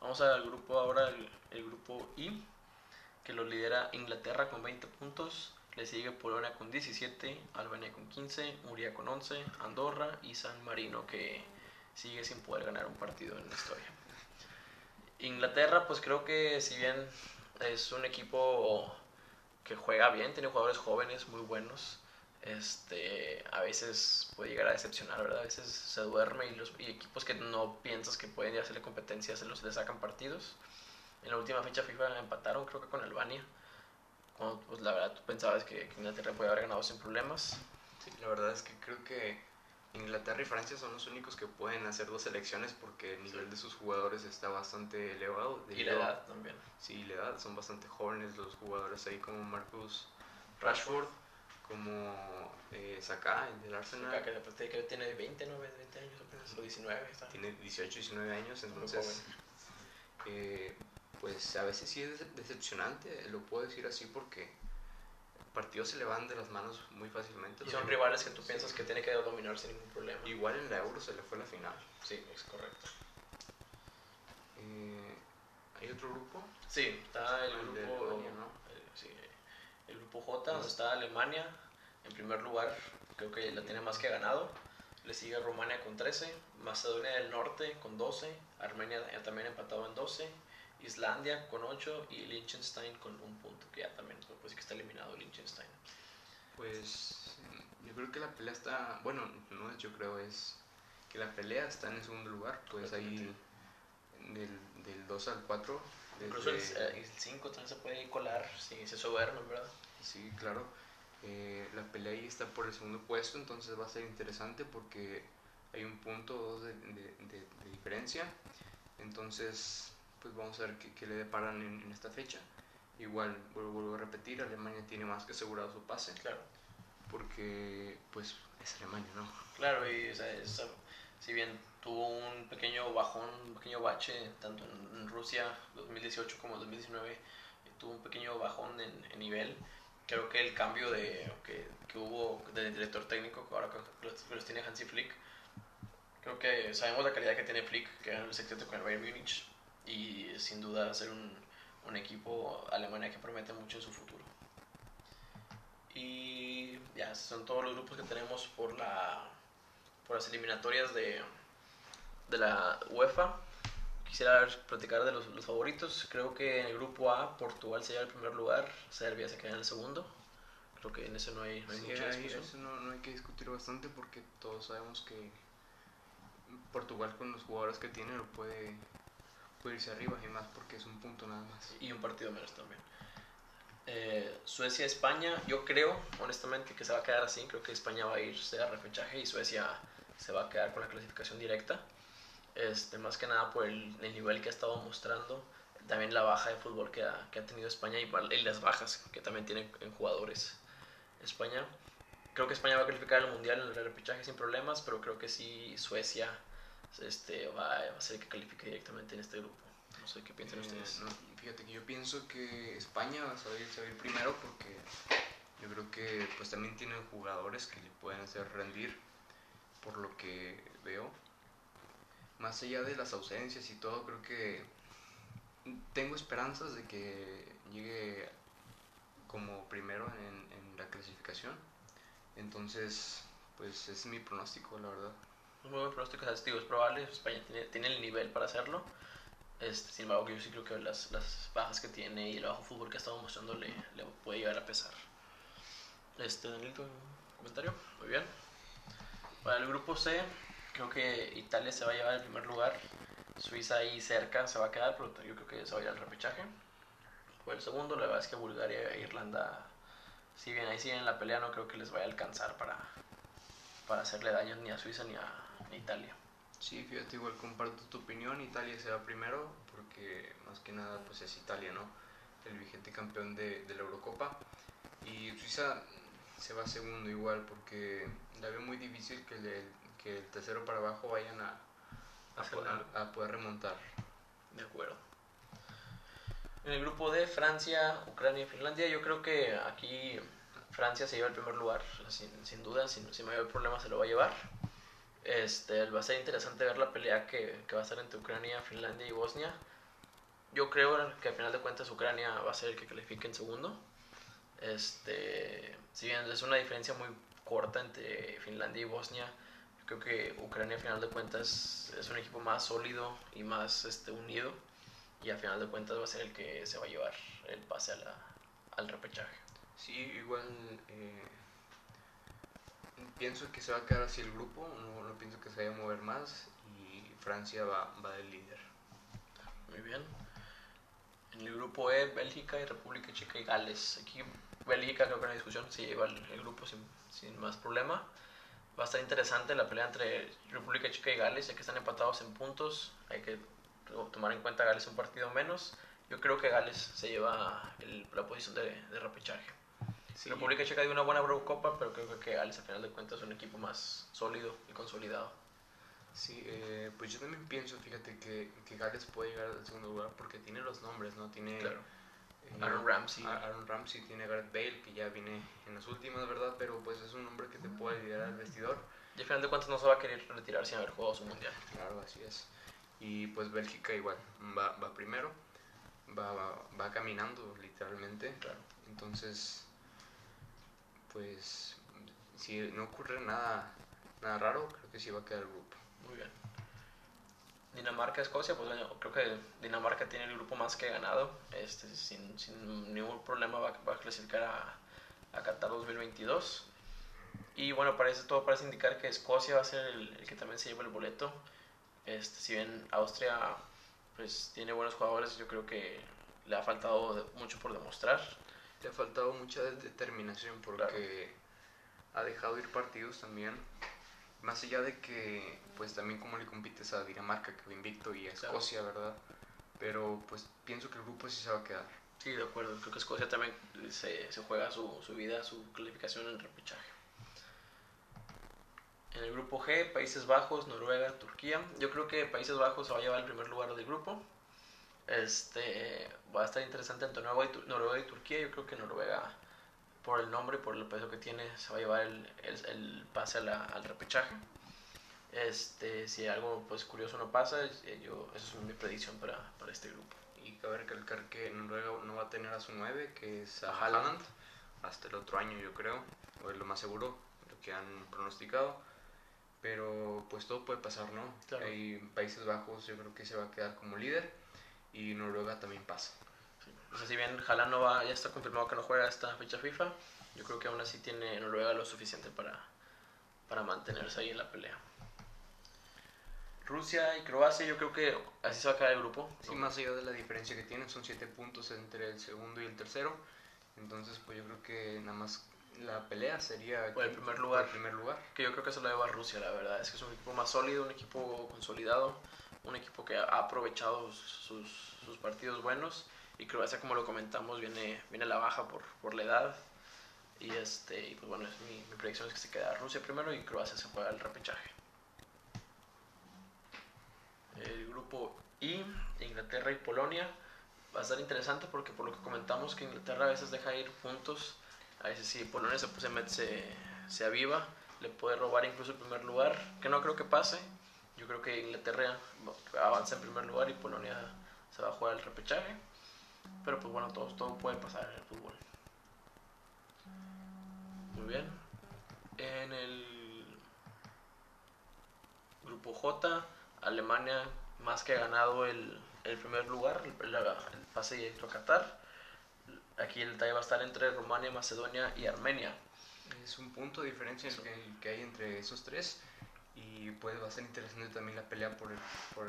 Vamos al grupo ahora, el, el, grupo I, que lo lidera Inglaterra con 20 puntos. Le sigue Polonia con 17, Albania con 15, Hungría con 11, Andorra y San Marino que sigue sin poder ganar un partido en la historia. Inglaterra, pues creo que si bien es un equipo que juega bien, tiene jugadores jóvenes muy buenos. Este, a veces puede llegar a decepcionar, ¿verdad? A veces se duerme y los equipos que no piensas que pueden hacerle competencia se los le sacan partidos. En la última fecha FIFA empataron, creo que con Albania. Pues la verdad tú pensabas que, que Inglaterra podía haber ganado sin problemas. Sí, la verdad es que creo que Inglaterra y Francia son los únicos que pueden hacer dos selecciones porque el nivel de sus jugadores está bastante elevado. Y la edad también. Sí, la edad. Son bastante jóvenes los jugadores ahí como Marcus Rashford, como eh, Saka, el del Arsenal. Saka, que, que tiene 20, ¿no? 20 años apenas, o 19. Está. Tiene 18, 19 años, entonces... Eh, pues a veces sí es decepcionante, lo puedo decir así porque partidos se le van de las manos muy fácilmente. Y son rivales que tú piensas que tiene que dominar sin ningún problema. Igual en la Euro se le fue la final. Sí, es correcto. Eh, ¿Hay otro grupo? Sí, está el, grupo. Alemania, ¿no? el, eh, sí, el grupo J, donde está Alemania en primer lugar, creo que la tiene más que ganado. Le sigue Rumania con 13, Macedonia del Norte con 12, Armenia también empatado en 12, Islandia con 8 y Liechtenstein con un punto, que ya también pues que está eliminado Liechtenstein. Pues yo creo que la pelea está, bueno, no es yo creo, es que la pelea está en el segundo lugar, pues ahí del, del 2 al 4. Incluso el 5 eh, también se puede colar si se soberno, ¿verdad? Sí, claro. Eh, la pelea ahí está por el segundo puesto, entonces va a ser interesante porque hay un punto dos de, de, de, diferencia. Entonces, pues vamos a ver qué, qué le deparan en, en, esta fecha. Igual, vuelvo, a repetir, Alemania tiene más que asegurado su pase. Claro. Porque, pues, es Alemania, ¿no? Claro, y o sea, si bien tuvo un pequeño bajón, un pequeño bache, tanto en, Rusia 2018 como 2019, tuvo un pequeño bajón en, en, nivel. Creo que el cambio de, que, que hubo del director técnico, que ahora los, los tiene Hansi Flick, creo que sabemos la calidad que tiene Flick, que era el secreto con el Bayern Múnich y sin duda ser un, un equipo Alemania que promete mucho en su futuro. Y ya, son todos los grupos que tenemos por, la, por las eliminatorias de, de la UEFA. Quisiera platicar de los, los, favoritos. Creo que en el grupo A Portugal se lleva el primer lugar, Serbia se queda en el segundo. Creo que en eso no hay, no hay mucha discusión. no, no hay que discutir bastante porque todos sabemos que Portugal con los jugadores que tiene lo puede puede irse arriba y más porque es un punto nada más. Y un partido menos también. Eh, Suecia-España, yo creo honestamente que se va a quedar así, creo que España va a irse a repechaje y Suecia se va a quedar con la clasificación directa. Este, más que nada por el, el nivel que ha estado mostrando, también la baja de fútbol que ha, que ha tenido España y, y, las bajas que también tiene en jugadores España. Creo que España va a calificar el Mundial en el repechaje sin problemas, pero creo que sí Suecia este, va, a ser que califique directamente en este grupo. No sé qué piensan eh, ustedes. fíjate que yo pienso que España va a salir, primero porque yo creo que pues también tienen jugadores que le pueden hacer rendir por lo que veo. Más allá de las ausencias y todo, creo que tengo esperanzas de que llegue como primero en, en la clasificación. Entonces, pues es mi pronóstico, la verdad un muy buen pronóstico, es probable, España tiene, tiene, el nivel para hacerlo. Este, sin embargo, yo sí creo que las, las bajas que tiene y el bajo fútbol que ha estado mostrando le, le puede llegar a pesar. Este, Danielito, comentario. Muy bien. Para el grupo C, creo que Italia se va a llevar el primer lugar. Suiza ahí cerca se va a quedar, pero yo creo que se va a ir al repechaje. Por el segundo, la verdad es que Bulgaria e Irlanda, si bien ahí siguen en la pelea, no creo que les vaya a alcanzar para, para hacerle daño ni a Suiza ni a, Italia. Sí, fíjate, igual comparto tu opinión. Italia se va primero, porque más que nada pues es Italia, ¿no? El vigente campeón de, de la Eurocopa. Y Suiza se va segundo igual, porque la veo muy difícil que, le, que el tercero para abajo vayan a, a, poder, remontar. De acuerdo. En el grupo D, Francia, Ucrania y Finlandia, yo creo que aquí Francia se lleva el primer lugar, sin, sin duda, sin, sin mayor problema se lo va a llevar. Este, va a ser interesante ver la pelea que, que va a ser entre Ucrania, Finlandia y Bosnia. Yo creo que al final de cuentas Ucrania va a ser el que califique en segundo. Este, si bien es una diferencia muy corta entre Finlandia y Bosnia, creo que Ucrania a final de cuentas es un equipo más sólido y más este, unido y a final de cuentas va a ser el que se va a llevar el pase a la, al repechaje. Sí, igual eh, pienso que se va a quedar así el grupo, no, no, pienso que se vaya a mover más y Francia va, va del líder. Muy bien. En el grupo E, Bélgica y República Checa y Gales. Aquí Bélgica creo que en la discusión se lleva el, el grupo sin, sin más problema va a estar interesante la pelea entre República Checa y Gales, ya que están empatados en puntos. Hay que tomar en cuenta Gales un partido menos. Yo creo que Gales se lleva la posición de, de repechaje. República Checa dio una buena Copa, pero creo que Gales, al final de cuentas, es un equipo más sólido y consolidado. Sí, eh, pues yo también pienso, fíjate, que, que, Gales puede llegar al segundo lugar porque tiene los nombres, ¿no? Tiene claro. Eh, Aaron Ramsey. Aaron Ramsey tiene Gareth Bale, que ya viene en las últimas, ¿verdad? Pero pues es un hombre que te puede liderar al vestidor. Y al final de cuentas no se va a querer retirar sin haber jugado su mundial. Claro, así es. Y pues Bélgica igual, va, va primero, va, va, caminando literalmente. Claro. Entonces, pues si no ocurre nada, nada raro, creo que sí va a quedar el grupo. Muy bien. Dinamarca-Escocia, pues creo que Dinamarca tiene el grupo más que ganado, este, sin, sin ningún problema va, va a clasificar a, a, Qatar 2022. Y bueno, parece, todo parece indicar que Escocia va a ser el, el, que también se lleva el boleto. Este, si bien Austria pues tiene buenos jugadores, yo creo que le ha faltado mucho por demostrar. Le ha faltado mucha determinación porque ha dejado ir partidos también más allá de que, pues también como le compites a Dinamarca, que va invicto, y a Escocia, ¿verdad? Pero pues pienso que el grupo sí se va a quedar. Sí, de acuerdo. Creo que Escocia también se, se juega su, su, vida, su clasificación en repechaje. En el grupo G, Países Bajos, Noruega, Turquía. Yo creo que Países Bajos se va a llevar el primer lugar del grupo. Este, va a estar interesante entre Noruega y, Noruega y Turquía. Yo creo que Noruega por el nombre y por el peso que tiene, se va a llevar el, el, el pase a la, al repechaje. Este, si algo pues curioso no pasa, eh, yo, esa es mi predicción para, para este grupo. Y cabe recalcar que Noruega no va a tener a su 9, que es a Haaland, hasta el otro año yo creo, o es lo más seguro, lo que han pronosticado. Pero pues todo puede pasar, ¿no? Claro. Hay Países Bajos yo creo que se va a quedar como líder y Noruega también pasa. O sea, si bien Haaland no va, ya está confirmado que no juega esta fecha FIFA, yo creo que aún así tiene Noruega lo suficiente para, para mantenerse ahí en la pelea. Rusia y Croacia, yo creo que así se va a quedar el grupo. Sí, más allá de la diferencia que tienen, son 7 puntos entre el segundo y el tercero. Entonces, pues yo creo que nada más la pelea sería el primer lugar. el primer lugar. Que yo creo que se lo lleva Rusia, la verdad. Es que es un equipo más sólido, un equipo consolidado, un equipo que ha aprovechado sus, sus partidos buenos. Y Croacia como lo comentamos viene, viene a la baja por, por la edad. Y este y pues bueno es mi, mi, predicción es que se queda Rusia primero y Croacia se juega el repechaje. El grupo I Inglaterra y Polonia. Va a estar interesante porque por lo que comentamos que Inglaterra a veces deja ir puntos a veces si Polonia se, se, se, se aviva le puede robar incluso el primer lugar que no creo que pase yo creo que Inglaterra avanza en primer lugar y Polonia se va a jugar el repechaje pero pues bueno, todo, todo puede pasar en el fútbol. Muy bien. En el grupo J, Alemania más que ha ganado el, el primer lugar, el, pase directo a Qatar. Aquí el detalle va a estar entre Rumania, Macedonia y Armenia. Es un punto de diferencia el que, hay entre esos tres y pues va a ser interesante también la pelea por, por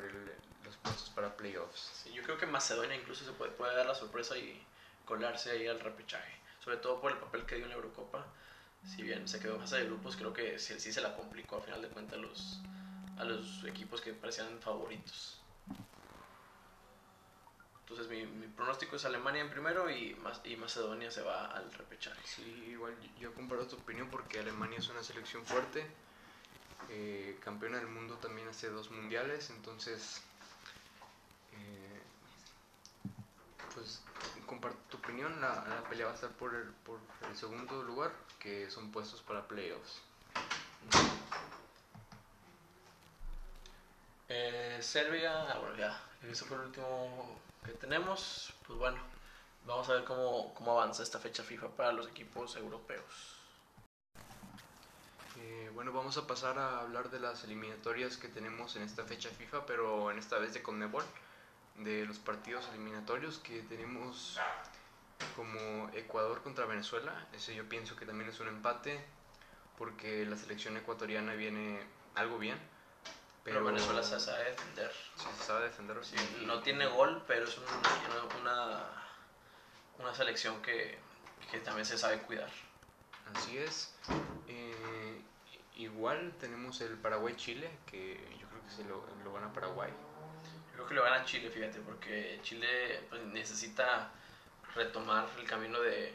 los puestos para playoffs. Sí, yo creo que Macedonia incluso se puede, puede dar la sorpresa y colarse ahí al repechaje, sobre todo por el papel que dio en la Eurocopa. Si bien se quedó en fase de grupos, creo que sí, sí se la complicó a final de cuentas los, a los equipos que parecían favoritos. Entonces mi, mi, pronóstico es Alemania en primero y, y Macedonia se va al repechaje. Sí, igual yo comparo tu opinión porque Alemania es una selección fuerte, eh, campeona del mundo también hace dos mundiales, entonces eh, pues comparto tu opinión, la, pelea va a estar por el, por el segundo lugar, que son puestos para playoffs. Eh, Serbia, ah, bueno, ya, ese fue el último que tenemos. Pues bueno, vamos a ver cómo, cómo avanza esta fecha FIFA para los equipos europeos. Eh, bueno, vamos a pasar a hablar de las eliminatorias que tenemos en esta fecha FIFA, pero en esta vez de Conmebol, de los partidos eliminatorios que tenemos como Ecuador contra Venezuela. Ese yo pienso que también es un empate, porque la selección ecuatoriana viene algo bien pero, Venezuela se sabe defender. Sí, se sabe defender. Sí, no tiene gol, pero es una, una, selección que, que, también se sabe cuidar. Así es. Eh, igual tenemos el Paraguay-Chile, que yo creo que se lo, lo gana Paraguay. Yo creo que lo gana Chile, fíjate, porque Chile pues, necesita retomar el camino de,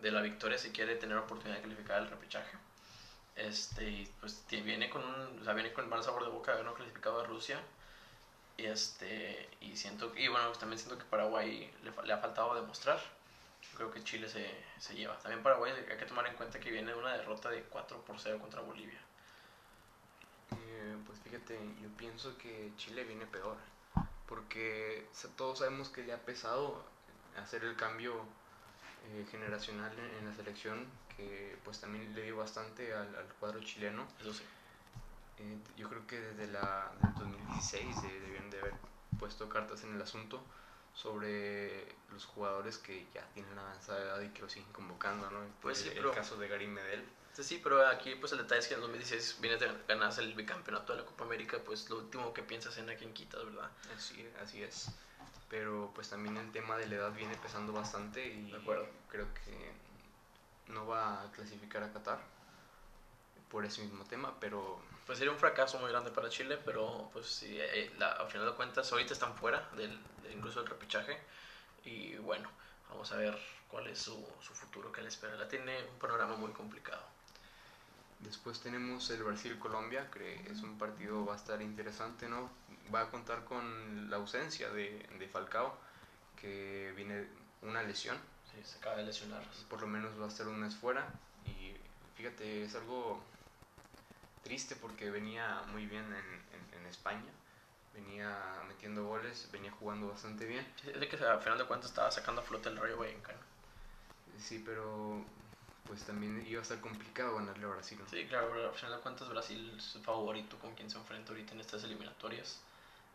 de la victoria si quiere tener oportunidad de calificar el repechaje. Este, pues viene con un, o sea, viene con el mal sabor de boca de haber clasificado a Rusia. Y este, y siento, y bueno, también siento que Paraguay le, le ha faltado demostrar. Creo que Chile se, se, lleva. También Paraguay hay que tomar en cuenta que viene de una derrota de 4 por 0 contra Bolivia. Eh, pues fíjate, yo pienso que Chile viene peor. Porque todos sabemos que le ha pesado hacer el cambio eh, generacional en, la selección pues también le dio bastante al, cuadro chileno. Eso sí. Eh, yo creo que desde la, del 2016 debían de haber puesto cartas en el asunto sobre los jugadores que ya tienen avanzada edad y que lo siguen convocando, ¿no? Pues el, sí, el caso de Gary Medel. Sí, pero aquí pues el detalle es que en 2016 vienes de ganarse el bicampeonato de la Copa América, pues lo último que piensas en a quien quitas, ¿verdad? Así, así es. Pero pues también el tema de la edad viene pesando bastante y creo que no va a clasificar a Qatar por ese mismo tema, pero... Pues sería un fracaso muy grande para Chile, pero pues sí, eh, la, al final de cuentas ahorita están fuera del, incluso del repechaje y bueno, vamos a ver cuál es su, su futuro que le espera. La tiene un panorama muy complicado. Después tenemos el Brasil-Colombia, que es un partido va a estar interesante, ¿no? Va a contar con la ausencia de, de Falcao, que viene una lesión se acaba de lesionar. Por lo menos va a estar un mes fuera. Y fíjate, es algo triste porque venía muy bien en, en, España. Venía metiendo goles, venía jugando bastante bien. Es de que al final de cuentas estaba sacando a flote el Rayo Vallecano. Sí, pero pues también iba a estar complicado ganarle a Brasil. Sí, claro, al final de cuentas Brasil es el favorito con quien se enfrenta ahorita en estas eliminatorias.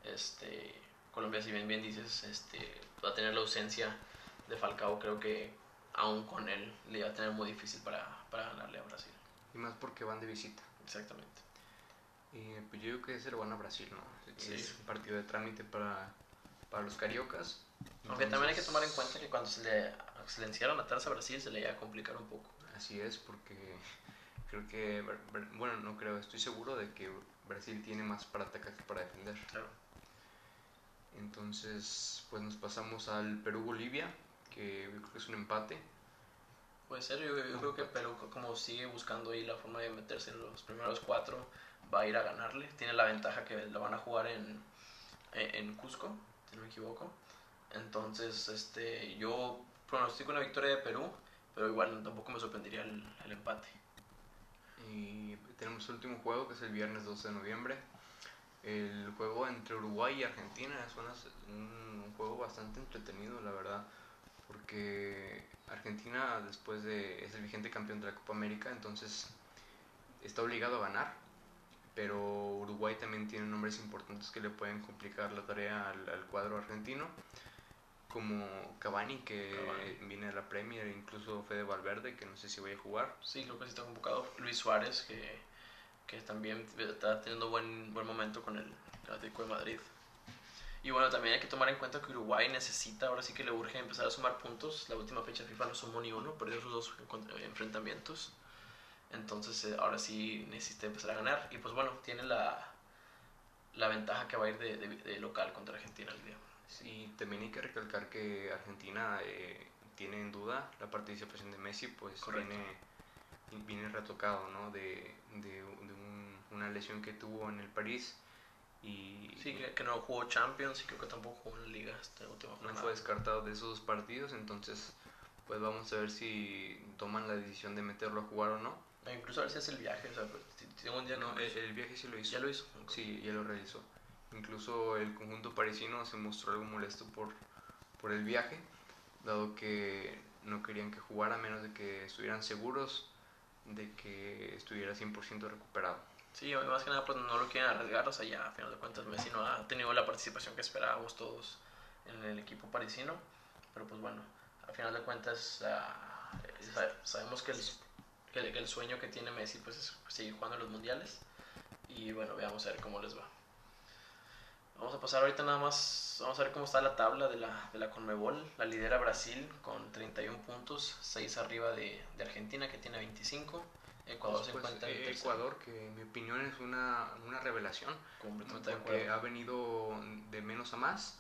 Este, Colombia, si bien bien dices, este, va a tener la ausencia de Falcao creo que aún con él le iba a tener muy difícil para, para ganarle a Brasil. Y más porque van de visita. Exactamente. Y pues yo creo que lo van a Brasil, ¿no? Es un partido de trámite para, para los cariocas. Aunque también hay que tomar en cuenta que cuando se le, se le encierran a Brasil se le iba a complicar un poco. Así es, porque creo que, bueno, no creo, estoy seguro de que Brasil tiene más para atacar que para defender. Claro. Entonces, pues nos pasamos al Perú-Bolivia que creo que es un empate. Puede ser, yo, creo que Perú como sigue buscando ahí la forma de meterse en los primeros cuatro, va a ir a ganarle. Tiene la ventaja que lo van a jugar en, en Cusco, si no me equivoco. Entonces, este, yo pronostico una victoria de Perú, pero igual tampoco me sorprendería el, el empate. Y tenemos el último juego que es el viernes 12 de noviembre. El juego entre Uruguay y Argentina es un juego bastante entretenido, la verdad porque Argentina después de es el vigente campeón de la Copa América, entonces está obligado a ganar, pero Uruguay también tiene nombres importantes que le pueden complicar la tarea al, cuadro argentino, como Cavani, que viene de la Premier, incluso Fede Valverde, que no sé si voy a jugar. Sí, creo que sí está convocado. Luis Suárez, que, que también está teniendo buen, buen momento con el Atlético de Madrid. Y bueno, también hay que tomar en cuenta que Uruguay necesita, ahora sí que le urge empezar a sumar puntos. La última fecha FIFA no sumó ni uno, perdió sus dos enfrentamientos. Entonces eh, ahora sí necesita empezar a ganar. Y pues bueno, tiene la, la ventaja que va a ir de, de, local contra Argentina el día. Sí, también hay que recalcar que Argentina eh, tiene en duda la participación de Messi, pues viene, viene retocado ¿no? de, de, una lesión que tuvo en el París. Y, sí, que, no jugó Champions y creo que tampoco jugó en la liga esta última No fue descartado de esos dos partidos, entonces pues vamos a ver si toman la decisión de meterlo a jugar o no. Incluso a ver si hace el viaje, o sea, pues, un día no, el, viaje sí lo hizo. ¿Ya lo hizo? Sí, ya lo realizó. Incluso el conjunto parisino se mostró algo molesto por, por el viaje, dado que no querían que jugara a menos de que estuvieran seguros de que estuviera 100% recuperado. Sí, más que nada pues no lo quieren arriesgar, o sea, ya a final de cuentas Messi no ha tenido la participación que esperábamos todos en el equipo parisino, pero pues bueno, a final de cuentas uh, sabemos que el que, el sueño que tiene Messi pues es seguir jugando en los mundiales. Y bueno, veamos a ver cómo les va. Vamos a pasar ahorita nada más, vamos a ver cómo está la tabla de la, de la Conmebol. La lidera Brasil con 31 puntos, 6 arriba de, de Argentina que tiene 25. Ecuador se encuentra en Ecuador, que en mi opinión es una, una revelación, porque ha venido de menos a más.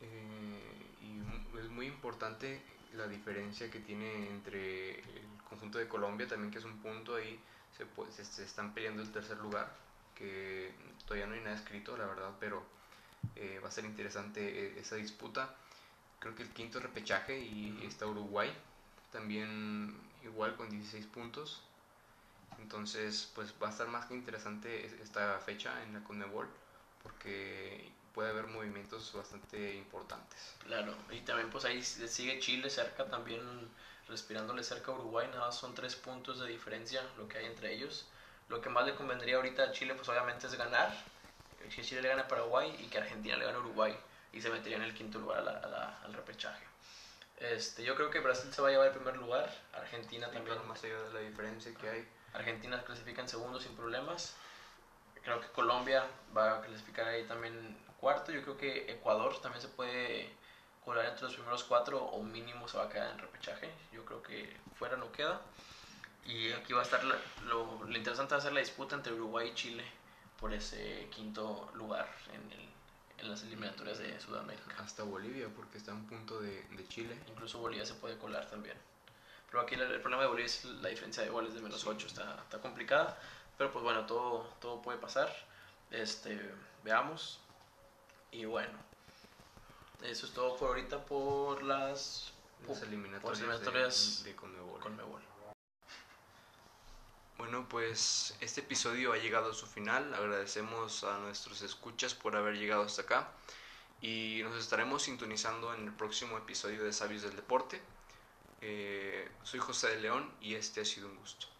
Eh, y es muy importante la diferencia que tiene entre el conjunto de Colombia también, que es un punto ahí, se, se, están peleando el tercer lugar, que todavía no hay nada escrito, la verdad, pero eh, va a ser interesante eh, esa disputa. Creo que el quinto repechaje y está Uruguay, también igual con 16 puntos. Entonces, pues va a estar más que interesante esta fecha en la Conmebol, porque puede haber movimientos bastante importantes. Claro, y también pues ahí sigue Chile cerca también respirándole cerca a Uruguay, nada son tres puntos de diferencia lo que hay entre ellos. Lo que más le convendría ahorita a Chile, pues obviamente es ganar, que Chile le gane a Paraguay y que Argentina le gane a Uruguay y se metería en el quinto lugar al repechaje. Este, yo creo que Brasil se va a llevar el primer lugar, Argentina también. más allá de la diferencia que hay. Argentina clasifica en segundo sin problemas. Creo que Colombia va a clasificar ahí también cuarto. Yo creo que Ecuador también se puede colar entre los primeros cuatro o mínimo se va a quedar en repechaje. Yo creo que fuera no queda. Y aquí va a estar lo, lo, interesante va a ser la disputa entre Uruguay y Chile por ese quinto lugar en, el, en las eliminatorias de Sudamérica. Hasta Bolivia, porque está en punto de, de, Chile. Incluso Bolivia se puede colar también. Pero aquí el, problema de Bolivia es la diferencia de goles de menos 8, está, está complicada. Pero pues bueno, todo, todo puede pasar. Este, veamos. Y bueno, eso es todo por ahorita por las, eliminatorias, de, Conmebol. Bueno, pues este episodio ha llegado a su final. Agradecemos a nuestros escuchas por haber llegado hasta acá. Y nos estaremos sintonizando en el próximo episodio de Sabios del Deporte. Eh, soy José de León y este ha sido un gusto.